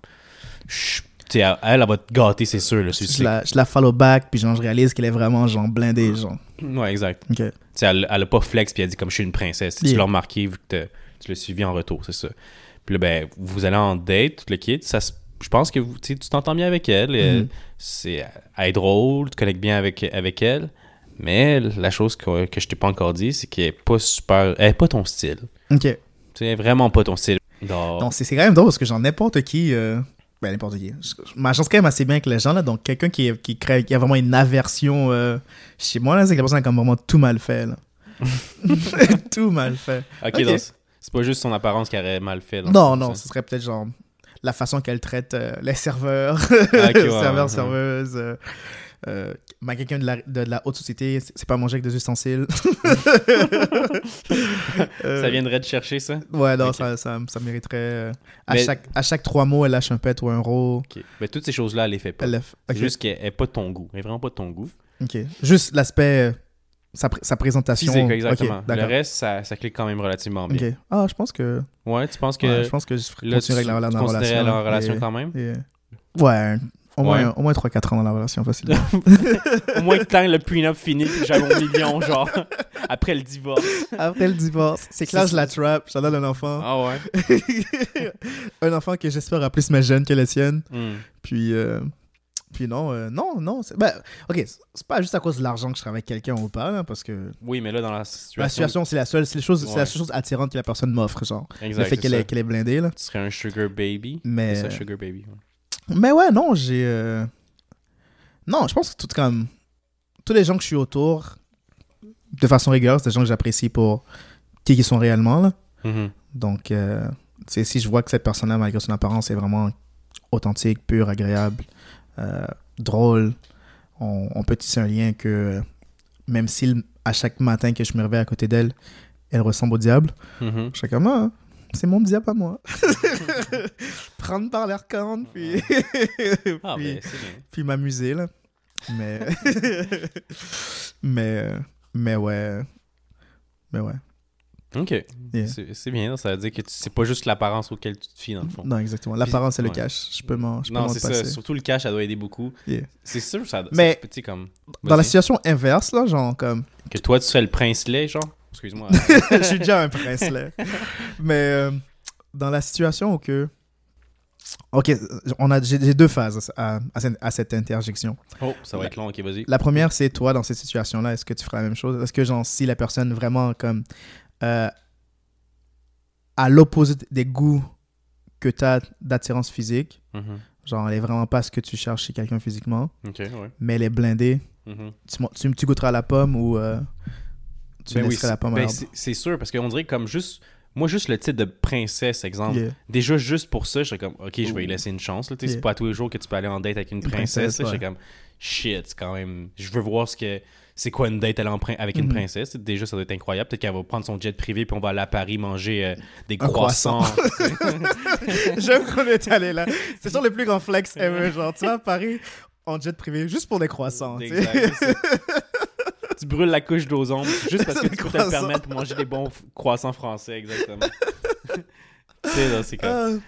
chut, tu sais, elle, elle, va te gâter, c'est sûr, là. je, la, je la follow back, puis genre, je réalise qu'elle est vraiment genre blindée. Genre. Ouais, exact. Ok. Tu sais, elle, elle a pas flex, puis elle dit, comme, je suis une princesse. Tu Yeah. l'as remarqué, vu que tu l'as suivi en retour, c'est ça. Puis là, ben, vous allez en date, tout le kit, ça se- Je pense que vous, tu t'entends bien avec elle. euh, Mhm. c'est, elle est drôle, tu connectes bien avec, avec elle. Mais la chose que, que je t'ai pas encore dit, c'est qu'elle est pas super. Elle est pas ton style. Ok. Tu sais, elle est vraiment pas ton style. Donc, c'est c'est quand même drôle parce que genre, n'importe qui. euh, Ben, n'importe qui. Je- Ma chance quand même assez bien avec les gens, là. Donc, quelqu'un qui, qui, crée, qui a vraiment une aversion euh, chez moi, là, c'est que la personne a comme vraiment tout mal fait, là. (laughs) (laughs) tout mal fait. ok, ok. donc c'est- pas juste son apparence qui aurait mal fait. Non, non, ce serait peut-être genre la façon qu'elle traite euh, les serveurs, Ah, (laughs) ouais, serveurs, ouais, serveuses. euh, euh, quelqu'un de la, de, de la haute société, c'est pas manger avec des ustensiles. (laughs) Ça viendrait de chercher ça? Ouais, non, ça, ça, ça mériterait. à, Mais- chaque, à chaque trois mots, elle lâche un pet ou un row. Mais toutes ces choses-là, elle les fait pas. Elle ok, juste qu'elle est pas ton goût. Elle est vraiment pas ton goût. ok. Juste l'aspect, sa, pr- sa présentation. Physique, exactement. Le reste, ça, ça clique quand même relativement bien. Ah, je pense que. Ouais, tu penses que ouais, je pense que je là, tu, continuer avec la, relation. la relation et- quand même? et- Ouais, au moins, Ouais. au moins 3-4 ans dans la relation, facilement. (laughs) Au moins que tant le prenup fini, puis j'avais mon million, genre, après le divorce. Après le divorce, c'est que là, je la trap, j'en donne un enfant. Ah ouais? (laughs) un enfant que j'espère a plus mais jeune que la sienne. Hmm. Puis, euh, puis non, euh, non, non. c'est- Ben, ok, c'est pas juste à cause de l'argent que je travaille avec quelqu'un ou pas, là, parce que Oui, mais là, dans la situation... la situation, c'est la seule, c'est la c'est seule chose attirante que la personne m'offre, genre. Exact, le fait qu'elle est, qu'elle est blindée, là. Tu serais un sugar baby. Mais, C'est ça, sugar baby. ouais. mais ouais, non, j'ai. euh, Non, je pense que tout comme. Tous les gens que je suis autour, de façon régulière, c'est des gens que j'apprécie pour qui ils sont réellement, là. Mhm. Donc, euh, tu sais, si je vois que cette personne-là, malgré son apparence, est vraiment authentique, pure, agréable, drôle, on, on peut tisser un lien que euh, même si à chaque matin que je me réveille à côté d'elle, elle ressemble au diable, Mhm. je suis comme, ah, c'est mon diable à moi. (laughs) Prendre par l'air corne, puis, (laughs) Ah, puis, ben, puis m'amuser, là. Mais, (laughs) mais, euh, mais ouais. Mais ouais. OK. Yeah. C'est bien, ça veut dire que c'est pas juste l'apparence auquel tu te fies, dans le fond. Non, exactement. L'apparence, c'est le ouais. cash. Je peux m'en Non, c'est ça. Surtout le cash, ça doit aider beaucoup. Yeah. C'est sûr, ça, Mais- ça- sais, comme... Dans la situation inverse, là, genre comme. Que toi, tu serais le prince lait, genre? Excuse-moi. (laughs) je suis déjà un prince, là. (laughs) Mais euh, dans la situation où que. Ok, on a, j'ai deux phases à, à cette interjection. oh, ça va être long, ok, vas-y. La première, c'est toi, dans cette situation-là, est-ce que tu feras la même chose? Est-ce que, genre, si la personne vraiment, comme. Euh, à l'opposé des goûts que tu as d'attirance physique, Mhm. genre, elle est vraiment pas ce que tu cherches chez quelqu'un physiquement, ouais. mais elle est blindée, Mhm. tu, tu, tu goûteras la pomme ou. euh, tu Ben oui, la c'est- pomme ben c'est- sûr, parce qu'on dirait comme juste Moi, juste le titre de princesse, exemple. Yeah. Déjà, juste pour ça, je serais comme, ok, je vais y laisser une chance. Yeah. C'est pas tous les jours que tu peux aller en date avec une princesse. Je ouais. serais comme, shit, quand même. Je veux voir ce que. C'est quoi une date avec une Mhm. princesse? Déjà, ça doit être incroyable. Peut-être qu'elle va prendre son jet privé puis on va aller à Paris manger euh, des Un croissant. croissants. (laughs) J'aime qu'on est allé là. C'est sur le plus grand flex ever. Genre, tu vas à Paris en jet privé juste pour des croissants. Exact, tu brûles la couche d'ozone juste parce que tu peux te le permettre pour manger des bons croissants français, exactement. (laughs) tu sais, c'est comme.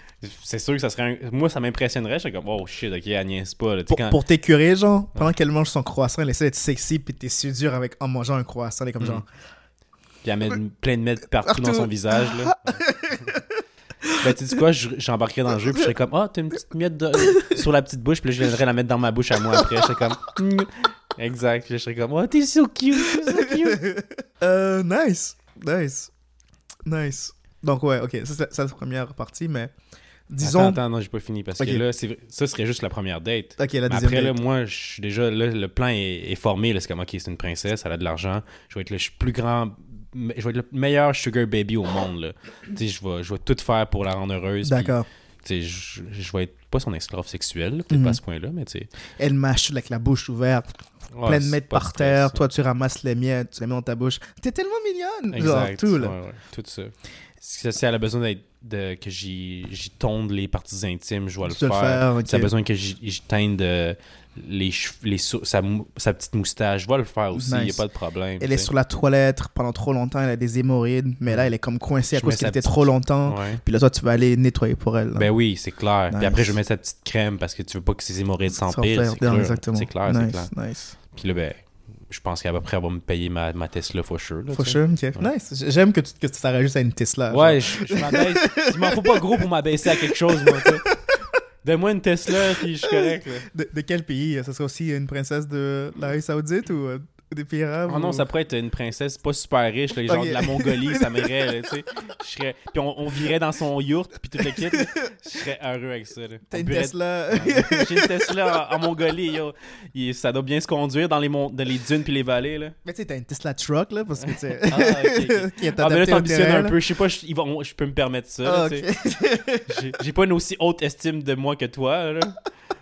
C'est sûr que ça serait. un- Moi, ça m'impressionnerait. Je serais comme, oh shit, ok, elle niaise pas. Là. Pour, quand- pour t'écurer, genre, pendant qu'elle mange son croissant, elle essaie d'être sexy, puis t'es dur avec en mangeant un croissant. Elle est comme Mhm. genre. Puis elle met plein de mètres partout, dans son visage. Là. (laughs) ben, tu sais quoi, je- j'embarquerais dans le jeu, puis je serais comme, ah, t'as une petite miette de- sur la petite bouche, puis là, je viendrais la mettre dans ma bouche à moi après. Je serais comme, Mm. (laughs) exact. Puis là, je serais comme, oh, t'es so cute, t'es so cute. (laughs) Euh, nice. Nice. Nice. Donc, ouais, ok. Ça, c'est la première partie, mais disons. Attends, attends, non, j'ai pas fini, parce Ok. que là, ça serait juste la première date. Ok, la deuxième. après, là, date. moi, je suis déjà. Là, le plan est, est formé. là. C'est comme, OK, c'est une princesse, elle a de l'argent. Je vais être le plus grand. Je vais être le meilleur sugar baby au monde. Là. Tu sais, je vais, je vais tout faire pour la rendre heureuse. D'accord. tu sais, Je, je vais être pas son esclave sexuel, là, peut-être Mhm. pas à ce point-là, mais tu sais. Elle mâche avec la bouche ouverte, ouais, plein de c'est mètres pas par stress, terre. Toi, tu ramasses les miettes, tu les mets dans ta bouche. T'es tellement mignonne. Genre, Exact. tout, là. ouais, tout ça. Si, elle a besoin de, que j'y j'y tonde les parties intimes, je vais le faire. le faire. Si elle a besoin que j'y teinte euh, les les sa, sa petite moustache, je vais le faire aussi, il n'y a pas de problème. Elle est sur la toilette pendant trop longtemps, elle a des hémorroïdes, mais là, elle est comme coincée à Je cause mets qu'elle était petite- trop longtemps. Ouais. Puis là, toi, tu vas aller nettoyer pour elle. là. Ben oui, c'est clair. Nice. Puis après, je vais mettre sa petite crème parce que tu veux pas que ses hémorroïdes faire C'est clair, c'est clair, c'est nice, clair. nice. Puis là, ben, je pense qu'à peu près, elle va me payer ma, ma Tesla for sure. là, For sure, ok. Nice. J'aime que tu que t'arrêtes juste à une Tesla. Ouais, je, je m'abaisse. Il m'en faut pas gros pour m'abaisser à quelque chose, moi. Donne-moi une Tesla, puis je suis correct, là. De, de quel pays? Ça serait aussi une princesse de l'Arabie Saoudite ou euh, des pays arabes Oh non, ou- ça pourrait être une princesse pas super riche, là, genre Ok. de la Mongolie, ça (laughs) m'irait, tu sais. Je serais... Puis on, on virait dans son yurt, puis tout le kit, là. Je serais heureux avec ça. T'as une burait- Tesla. Ouais. J'ai une Tesla en, en Mongolie, yo. Il- ça doit bien se conduire dans les, mon- dans les dunes puis les vallées, là. Mais tu sais, t'as une Tesla truck, là, parce que tu sais. Ah, ok, ok. (laughs) qui est Ah, mais là, t'ambitionnes un peu. Je sais pas, je, peux me permettre ça. Ah, (laughs) J'ai pas une aussi haute estime de moi que toi, là.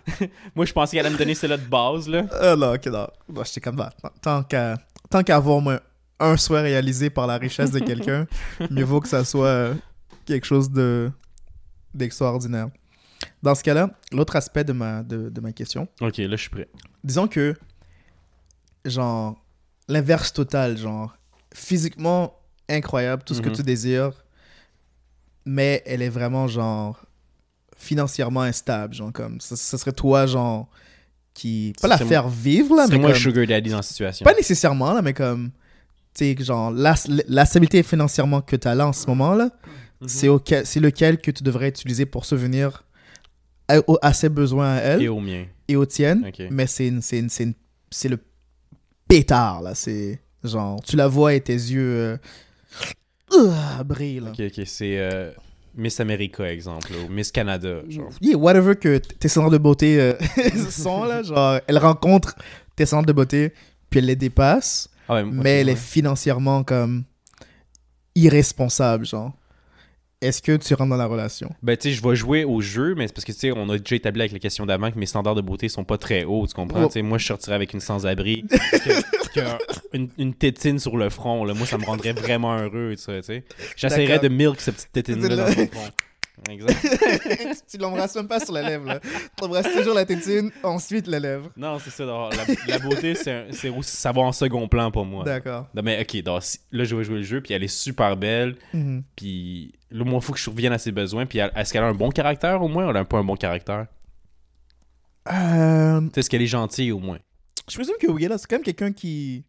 (laughs) moi, je pensais qu'elle allait me donner celle-là de base, là. Ah non, ok, non. Bon, j'étais comme ça. Tant qu'à tant qu'à avoir moins un souhait réalisé par la richesse de (laughs) quelqu'un, mieux vaut que ça soit euh, quelque chose de d'extraordinaire. Dans ce cas-là, l'autre aspect de ma, de, de ma question, Ok, là, je suis prêt. disons que, genre, l'inverse total, genre, physiquement incroyable, tout ce que Mhm. tu désires, mais elle est vraiment, genre, financièrement instable, genre, comme, ce serait toi, genre, qui, pas la faire vivre, là, mais moi comme, sugar daddy dans la situation. pas nécessairement, là, mais comme, tu sais, genre, la, la stabilité financièrement que tu as là en ce moment, là, c'est auquel- c'est lequel que tu devrais utiliser pour subvenir à, à ses besoins à elle Et au mien. et aux tiennes, Ok. mais c'est c'est le pétard, là. C'est genre, tu la vois et tes yeux euh, euh, (sniffs) brillent, là. Ok, ok, c'est euh, Miss America, exemple, ou Miss Canada, genre. Yeah, whatever que tes standards de beauté euh, (laughs) sont, là, genre, elle rencontre tes standards de beauté, puis elle les dépasse, Ah ouais, mais elle ouais. est financièrement comme irresponsable, genre. Est-ce que tu rentres dans la relation? Ben, tu sais, je vais jouer au jeu, mais c'est parce que, tu sais, on a déjà établi avec la question d'avant que mes standards de beauté sont pas très hauts, tu comprends? Oh. Tu sais, moi, je sortirais avec une sans-abri, (laughs) une, une tétine sur le front, là. Moi, ça me rendrait vraiment heureux, tu sais. J'essaierais de milk cette petite tétine-là dans son front. Exact. (laughs) tu l'embrasses même pas sur la lèvre, là. Tu embrasses toujours la tétine, ensuite les lèvres. Non, c'est ça. La, la beauté, c'est ça va en second plan pour moi. D'accord. Mais ok, donc, là, je vais jouer le jeu, puis elle est super belle, Mhm. puis là, moi, il faut que je revienne à ses besoins, puis est-ce qu'elle a un bon caractère au moins, ou elle a pas un bon caractère? Euh, Est-ce qu'elle est gentille au moins? Je présume que oui, là, c'est quand même quelqu'un qui.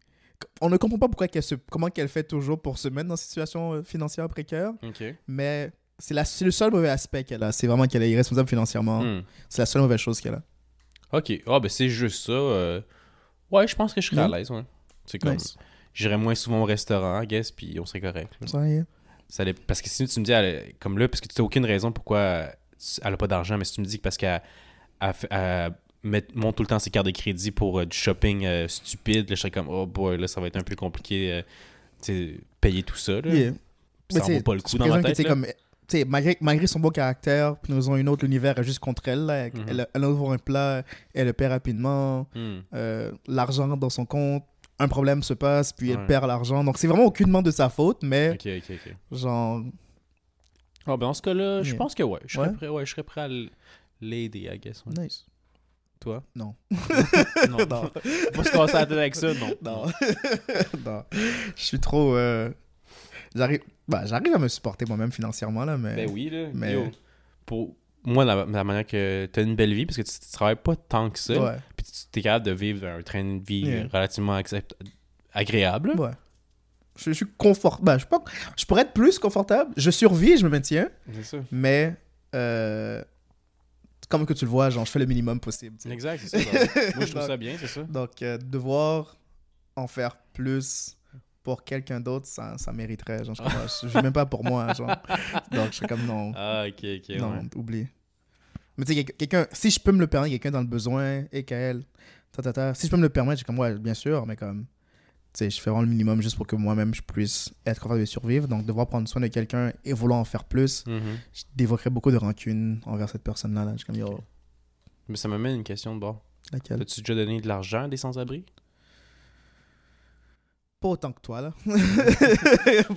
On ne comprend pas pourquoi qu'elle se... comment qu'elle fait toujours pour se mettre dans une situation euh, financière précaire, Ok. mais c'est le seul mauvais aspect qu'elle a. C'est vraiment qu'elle est irresponsable financièrement. Hmm. C'est la seule mauvaise chose qu'elle a. Ok. Ah, ben c'est juste ça. euh, Ouais, je pense que je serais à Ouais. l'aise, ouais. C'est comme. Nice. J'irais moins souvent au restaurant, I guess, puis on serait correct. Ça y est. Ça dé- Parce que si tu me dis, elle- comme là, parce que tu n'as aucune raison pourquoi euh, elle a pas d'argent, mais si tu me dis que parce qu'elle monte tout le temps ses cartes de crédit pour euh, du shopping euh, stupide, là, je serais comme, oh boy, là, ça va être un peu compliqué, euh, payer tout ça. Là. Yeah. Ça vaut pas le coup dans ma tête. là. comme, malgré, malgré son beau caractère, puis nous avons une autre, l'univers est juste contre elle. Là. Mhm. Elle, elle ouvre un plat, elle le perd rapidement. Hmm. euh, l'argent dans son compte. Un problème se passe, puis elle perd l'argent. Donc, c'est vraiment aucunement de sa faute, mais Ok, ok, ok. genre. Ah, ben, en ce cas-là, je pense que ouais. Je serais Ouais. prêt, ouais, je serais prêt à l'aider, I guess. ouais. Nice. Toi? Non. (laughs) Non. non. Faut se casser la tête avec ça, non. Non. (laughs) non. Je suis trop. euh, J'arrive bah, j'arrive à me supporter moi-même financièrement, là, mais. Ben oui, là. Mais- Yo, pour moi, la, la manière que tu as une belle vie, parce que tu, tu travailles pas tant que ça, Ouais. puis tu es capable de vivre un train de vie Yeah. relativement accept- agréable. Ouais. Je, je suis confortable. Ben, je, suis pas- je pourrais être plus confortable. Je survis, je me maintiens, C'est ça. mais. euh, Comme que tu le vois, genre, je fais le minimum possible. tu sais. Exact, c'est ça. (laughs) Moi, je trouve ça bien, c'est ça. Donc, euh, devoir en faire plus pour quelqu'un d'autre, ça, ça mériterait. Genre, je, vis même pas pour moi. Genre. Donc, je suis comme non. Ah, ok, ok. non, ouais. oublie. Mais tu sais, quel- quelqu'un, si je peux me le permettre, quelqu'un dans le besoin, et qu'elle, ta, ta, ta, si je peux me le permettre, j'ai comme, ouais, bien sûr, mais comme, tu sais, je fais vraiment le minimum juste pour que moi-même je puisse être capable de survivre. Donc, devoir prendre soin de quelqu'un et vouloir en faire plus, Mhm. je dévoquerais beaucoup de rancune envers cette personne-là. Là. Je suis comme, yo, Mais ça m'amène une question de bord. laquelle? As-tu déjà donné de l'argent à des sans-abri? Pas autant que toi, là. (laughs)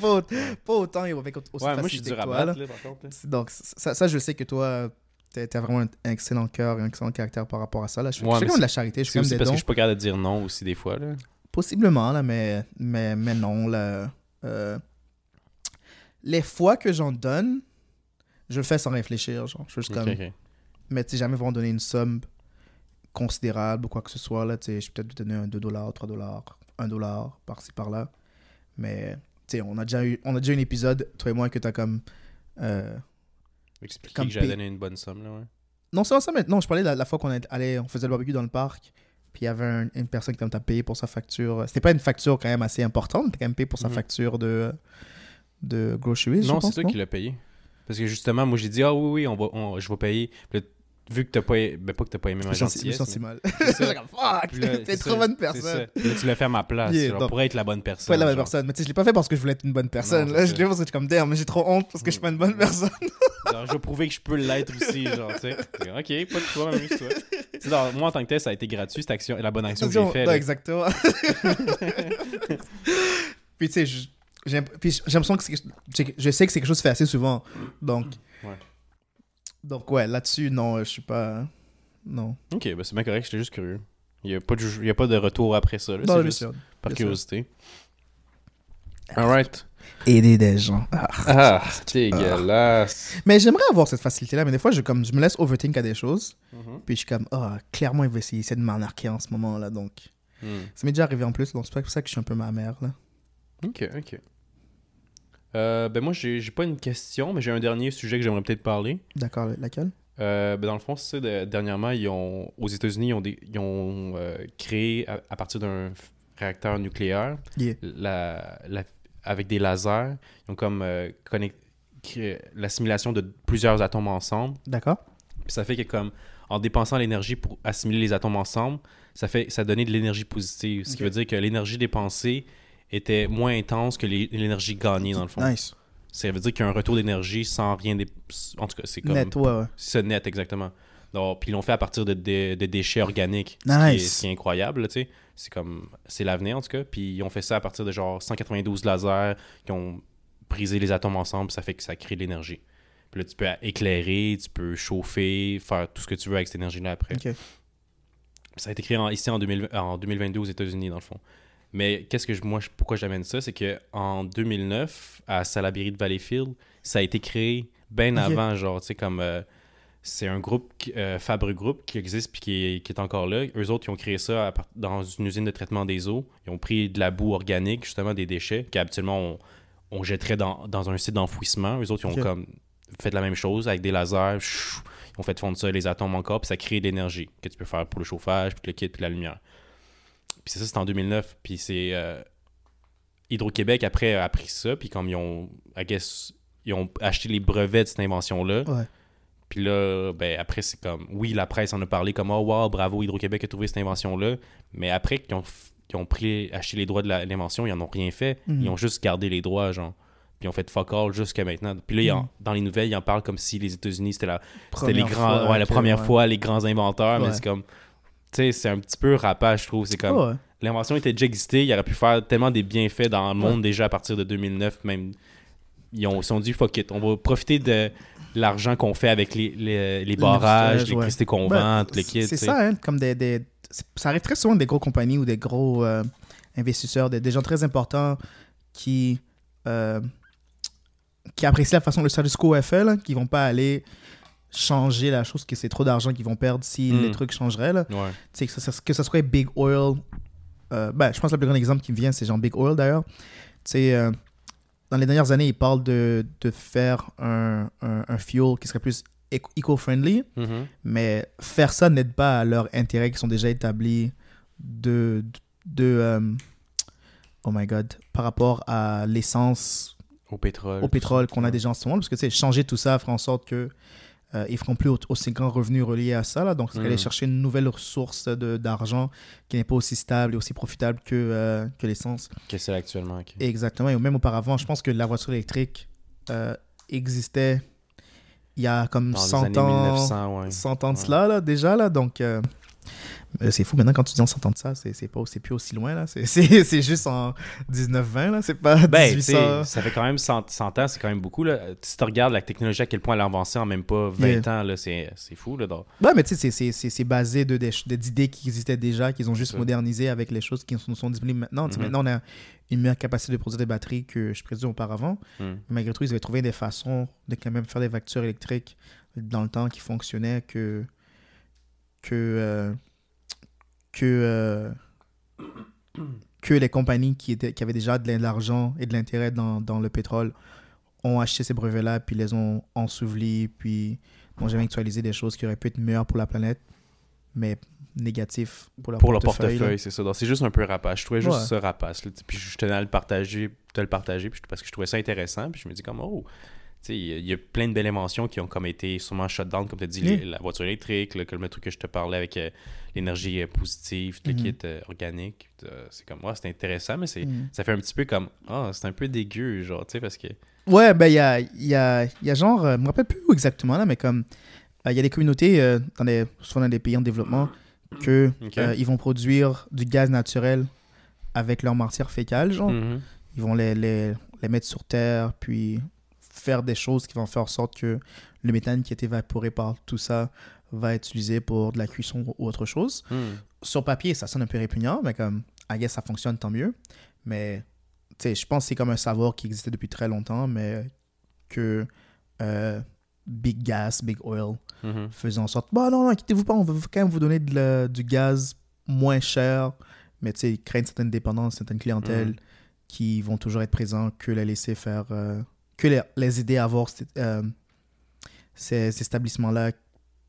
pas, pas autant et avec aussi Ouais, moi, je suis que toi, là. battre, là, par contre. là. C'est- Donc, ça, ça, je sais que toi, t'as vraiment un, excellent cœur et un excellent caractère par rapport à ça. Là. Je Ouais, je fais comme de la charité, je C'est fais comme des parce dons. que je suis pas capable de dire non aussi des fois, là. Possiblement, là, mais, mais, mais non. Là, Euh, les fois que j'en donne, je le fais sans réfléchir. Genre. Je suis juste comme, ok. Mais tu sais, jamais vraiment donner une somme considérable ou quoi que ce soit. Là, tu sais, je peux peut-être lui donner un 2 dollars, 3 dollars, 1 dollar par-ci par-là. Mais tu sais, on a déjà eu on a déjà eu un épisode, toi et moi, que t'as comme. euh, Expliquer Comme que j'avais donné une bonne somme, là, ouais. Non, c'est ça, mais non, je parlais de la, la fois qu'on allé, on faisait le barbecue dans le parc, puis il y avait un- une personne qui t'a payé pour sa facture. C'était pas une facture quand même assez importante, t'as quand même payé pour sa Mhm. facture de, de groceries. Non, c'est toi qui l'as payé. Parce que justement, moi, j'ai dit, ah oui, oui, on va, on- je vais payer. Puis vu que t'as pas, aimé- ben, pas que t'as pas aimé ma sens- je me gentillesse. sens si mais- mal. (laughs) (laughs) Fuck, t'es trop bonne personne. là, tu l'as fait à ma place, Yeah, genre, pour être la bonne personne. Pas la bonne genre. personne. Mais tu sais, je l'ai pas fait parce que je voulais être une bonne personne. Non, là. Je l'ai fait parce que je suis comme, damn, mais j'ai trop honte parce que je suis pas une bonne personne. (laughs) Genre, je vais prouver que je peux l'être aussi, genre, tu sais. Ok, pas de toi, amuse-toi. Tu sais, genre, moi, en tant que tel, ça a été gratuit, cette action, la bonne action que j'ai faite. Exactement. puis tu sais, j'ai l'impression que je sais que c'est quelque chose qui se fait assez souvent. Donc, Ouais. Donc ouais, là-dessus, non, je suis pas. Non. Ok, ben c'est bien correct, j'étais juste curieux. Il y a, pas de, ju- il y a pas de retour après ça, là, Non, c'est bien juste sûr. par bien sûr. curiosité. Alright. Aider des gens. Ah. Ah, dégueulasse. Mais j'aimerais avoir cette facilité-là, mais des fois, je, comme, je me laisse overthink à des choses. Mhm. Puis je suis comme, ah, clairement, il va essayer, de m'anarquer en ce moment-là. Donc, Hmm. ça m'est déjà arrivé en plus, donc c'est pour ça que je suis un peu ma mère. Là. Ok, ok. Euh, ben moi, j'ai j'ai pas une question, mais j'ai un dernier sujet que j'aimerais peut-être parler. D'accord, laquelle? Euh, ben dans le fond, c'est de- dernièrement, ils ont, aux États-Unis, ils ont, des- ils ont euh, créé, à, à partir d'un réacteur nucléaire, Yeah. la, la- avec des lasers, ils ont comme euh, connect- l'assimilation de plusieurs atomes ensemble. D'accord. Puis ça fait que comme en dépensant l'énergie pour assimiler les atomes ensemble, ça fait ça donnait de l'énergie positive, ce qui veut dire que l'énergie dépensée était moins intense que l'énergie gagnée dans le fond. Nice. Ça veut dire qu'il y a un retour d'énergie sans rien dé- en tout cas, c'est comme Net, ouais, ouais. c'est net exactement. Donc, puis ils l'ont fait à partir de, de- de déchets organiques, ce, qui est, Nice. ce qui est incroyable, tu sais. C'est comme c'est l'avenir en tout cas, puis ils ont fait ça à partir de genre 192 lasers qui ont brisé les atomes ensemble, ça fait que ça crée de l'énergie. Puis là, tu peux éclairer, tu peux chauffer, faire tout ce que tu veux avec cette énergie-là après. Ok. Ça a été créé en- ici en, 2000 en 2022 aux États-Unis, dans le fond. Mais qu'est-ce que je, moi, pourquoi j'amène ça, c'est que en 2009, à Salaberry de Valleyfield, ça a été créé bien avant, genre, tu sais, comme euh, c'est un groupe, euh, Fabre Group, qui existe puis qui est, qui est encore là. Eux autres, ils ont créé ça à dans une usine de traitement des eaux. Ils ont pris de la boue organique, justement, des déchets, qu'habituellement, on, on jetterait dans, dans un site d'enfouissement. Eux autres, ils ont comme fait la même chose avec des lasers. Ils ont fait fondre ça, les atomes encore, puis ça crée de l'énergie que tu peux faire pour le chauffage, puis le kit, puis la lumière. Puis c'est ça, c'était en 2009. Puis c'est euh, Hydro-Québec, après, a appris ça, puis comme ils ont, I guess, ils ont acheté les brevets de cette invention-là. Ouais. Puis là, ben, après, c'est comme, oui, la presse en a parlé comme, oh, wow, bravo, Hydro-Québec a trouvé cette invention-là. Mais après qu'ils ont, ont pris, acheté les droits de l'invention, ils en ont rien fait. Mhm. Ils ont juste gardé les droits, genre. puis ils ont fait fuck all jusqu'à maintenant. Puis là, ils en- Mm. dans les nouvelles, ils en parlent comme si les États-Unis, c'était la, les Première grands, fois ouais, la première ouais. fois, les grands inventeurs, mais c'est comme, c'est un petit peu rapage, je trouve. C'est comme, Ouais. l'invention était déjà existée, il aurait pu faire tellement des bienfaits dans le monde déjà à partir de 2009, même. Ils ont, ils se sont dit, fuck it, on va profiter de l'argent qu'on fait avec les, les, les barrages, ouais. l'électricité qu'on Ben, vend, tous les kits. C'est ça, hein, comme des, Ça arrive très souvent des gros compagnies ou des gros euh, investisseurs, des, des gens très importants qui, euh, qui apprécient la façon le status quo est fait, là, qui vont pas aller changer la chose, que c'est trop d'argent qu'ils vont perdre si Mm. les trucs changeraient. Là. Ouais. Que, ça, ça- que ça soit Big Oil. euh, ben, je pense que le plus grand exemple qui me vient, c'est genre Big Oil d'ailleurs. Euh, dans les dernières années, ils parlent de, de faire un, un, un fuel qui serait plus eco-friendly. Mhm. Mais faire ça n'aide pas à leurs intérêts qui sont déjà établis de. de euh, oh my god. Par rapport à l'essence, Au pétrole. au pétrole qu'on a déjà en ce moment. Parce que, tu sais, changer tout ça ferait en sorte que. Euh, ils feront plus au- aussi grand revenu relié à ça. Là. Donc, c'est Mhm. aller chercher une nouvelle ressource de- d'argent qui n'est pas aussi stable et aussi profitable que, euh, que l'essence. Que c'est actuellement. Exactement. Et même auparavant, je pense que la voiture électrique euh, existait il y a comme Dans les 100 années ans. 1900, ouais. 100 ans de Ouais. cela, là, déjà, là, donc... euh, c'est fou, maintenant, quand tu dis en 100 ans de ça, c'est c'est pas, c'est plus aussi loin, là. C'est- (laughs) juste en 1920, là. C'est pas Ben, tu 1800... sais, ça fait quand même 100, 100 ans, c'est quand même beaucoup. Là. Si tu regardes la technologie, à quel point elle a avancé en même pas 20 Yeah. ans, là, c'est, fou. Là, donc. Ouais, mais tu sais, c'est- basé de, d'idées qui existaient déjà, qu'ils ont juste ça. modernisé avec les choses qui nous sont disponibles maintenant. Mhm. Maintenant, on a une meilleure capacité de produire des batteries que je présume auparavant. Mais malgré tout, ils avaient trouvé des façons de quand même faire des voitures électriques dans le temps qui fonctionnaient que que euh, que euh, que les compagnies qui étaient qui avaient déjà de l'argent et de l'intérêt dans, dans le pétrole ont acheté ces brevets-là puis les ont ensevelis puis n'ont jamais actualisé des choses qui auraient pu être meilleures pour la planète mais négatifs pour leur Pour le portefeuille. là. portefeuille, c'est ça. C'est juste un peu rapace. Je trouvais juste Ouais. ça rapace. là. Puis je tenais à le partager, te le partager puis, parce que je trouvais ça intéressant. Puis je me dis comme, oh, il y a- il y, a plein de belles inventions qui ont comme été sûrement shut down, comme tu as dit, Oui. les- la voiture électrique, le, le truc que je te parlais avec euh, l'énergie euh, positive, le Mhm. kit euh, organique. C'est comme, ouais, c'est intéressant, mais c'est, Mm. ça fait un petit peu comme, ah, c'est un peu dégueu, genre, tu sais, parce que. Ouais, ben il y a, y, a, y a genre, je me rappelle plus où exactement là, mais comme il y a des communautés, dans des, souvent dans des pays en développement, que ils vont produire du gaz naturel avec leur matière fécale, genre. Mhm. Ils vont les, les, les mettre sur terre, puis faire des choses qui vont faire en sorte que le méthane qui est évaporé par tout ça va être utilisé pour de la cuisson ou autre chose. Mhm. Sur papier, ça sonne un peu répugnant, mais comme, I guess ça fonctionne, tant mieux. Mais, tu sais, je pense que c'est comme un savoir qui existait depuis très longtemps, mais que euh, Big Gas, Big Oil Mhm. faisait en sorte, bah non, non, inquiétez-vous pas, on va quand même vous donner de la- du gaz moins cher, mais tu sais, ils craignent certaines dépendances, certaines clientèles Mhm. qui vont toujours être présents, que les laisser faire, euh, que les, les aider à avoir ces, euh, ces, ces établissements-là,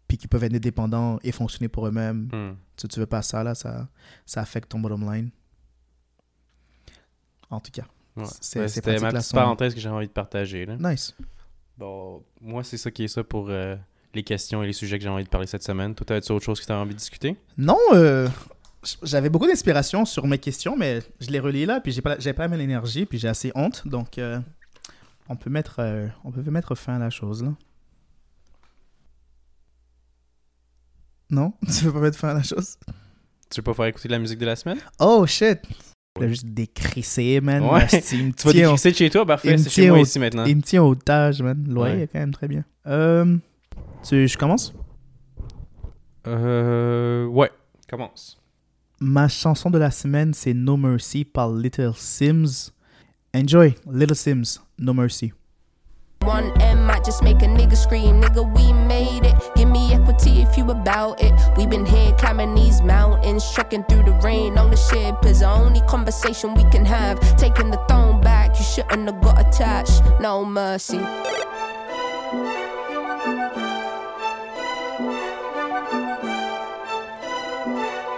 puis qui peuvent être indépendants et fonctionner pour eux-mêmes. Mhm. Tu, tu veux pas ça, là, ça, ça affecte ton bottom line. En tout cas, Ouais. Ben, C'était ma pratique, la petite parenthèse que j'ai envie de partager. Là. nice. Bon, moi, c'est ça qui est ça pour euh, les questions et les sujets que j'ai envie de parler cette semaine. Toi, as-tu autre chose que tu as envie de discuter? Non, euh, j'avais beaucoup d'inspiration sur mes questions, mais je les relis là, puis j'ai pas, j'avais pas la même énergie, puis j'ai assez honte, donc euh, on peut mettre, euh, on peut mettre fin à la chose là. Non, (laughs) tu veux pas mettre fin à la chose? Tu veux pas faire écouter de la musique de la semaine? Oh shit! Je vais juste décrisser, man. Ouais. Asti, il me (laughs) Tu vas au- décrisser de chez toi? Parfait, c'est chez moi au- ici maintenant. Il me tient au otage, man. Loyer Ouais. est quand même très bien. Euh, tu, je commence? Euh... Ouais, commence. Ma chanson de la semaine, c'est No Mercy par Little Sims. Enjoy, Little Sims, No Mercy. One M might just make a nigga scream, nigga, we made it. Give me equity if you about it. we been here climbing these mountains, trekking through the rain on the ship is the only conversation we can have. Taking the throne back, you shouldn't have got attached. No mercy.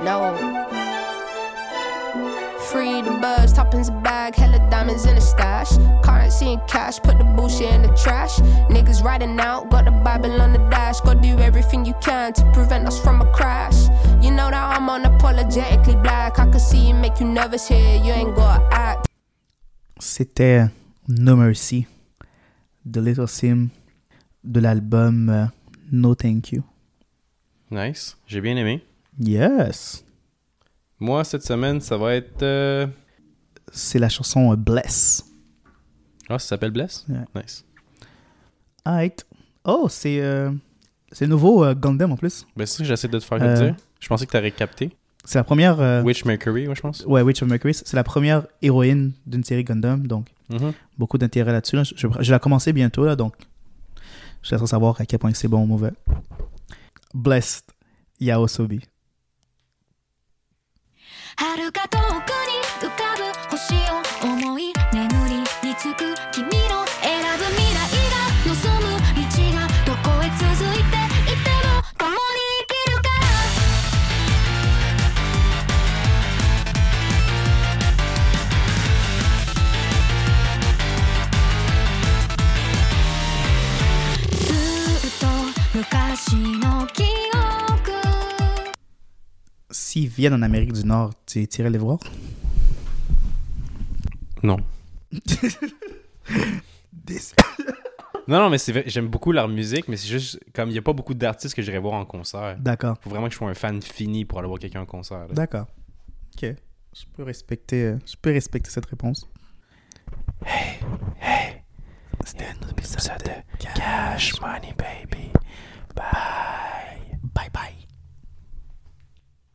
No. Free the birds, toppings a bag, hella diamonds in a stash. Currency and cash, put the bullshit in the trash. Niggas riding out, got the Bible on the dash. Gotta do everything you can to prevent us from a crash. You know that I'm unapologetically black. I can see you make you nervous here, you ain't gotta act. C'était euh, No Mercy de Little Sim de l'album euh, No Thank You. Nice. J'ai bien aimé. Yes! Moi, cette semaine, ça va être. euh, C'est la chanson euh, Bless. Ah, ça s'appelle Bless? Ouais. Nice. Alright. Oh, c'est euh, c'est le nouveau euh, Gundam en plus. Ben, c'est ça que j'essaie de te faire dire. Je pensais que t'aurais capté. C'est la première. Witch Mercury, moi, je pense. Ouais, Witch of Mercury. C'est la première héroïne d'une série Gundam, donc Mhm. beaucoup d'intérêt là-dessus. là. Je, je, je vais la commencer bientôt, là, donc je laisserai savoir à quel point c'est bon ou mauvais. Blessed, Yaosobi. 遥か遠くに浮かぶ星を思い眠りにつく君の選ぶ未来。が望む道がどこへ続いていても共に生きるから。ずっと昔の記憶 S'ils viennent en Amérique du Nord, tu irais les voir? Non. (laughs) Non, non, mais c'est vrai, j'aime beaucoup leur musique, mais c'est juste comme il n'y a pas beaucoup d'artistes que j'irais voir en concert. D'accord. Faut vraiment que je sois un fan fini pour aller voir quelqu'un en concert. D'accord. Ok. Je peux respecter, euh, je peux respecter cette réponse. Hey, hey. C'était un épisode de Cash Money Baby.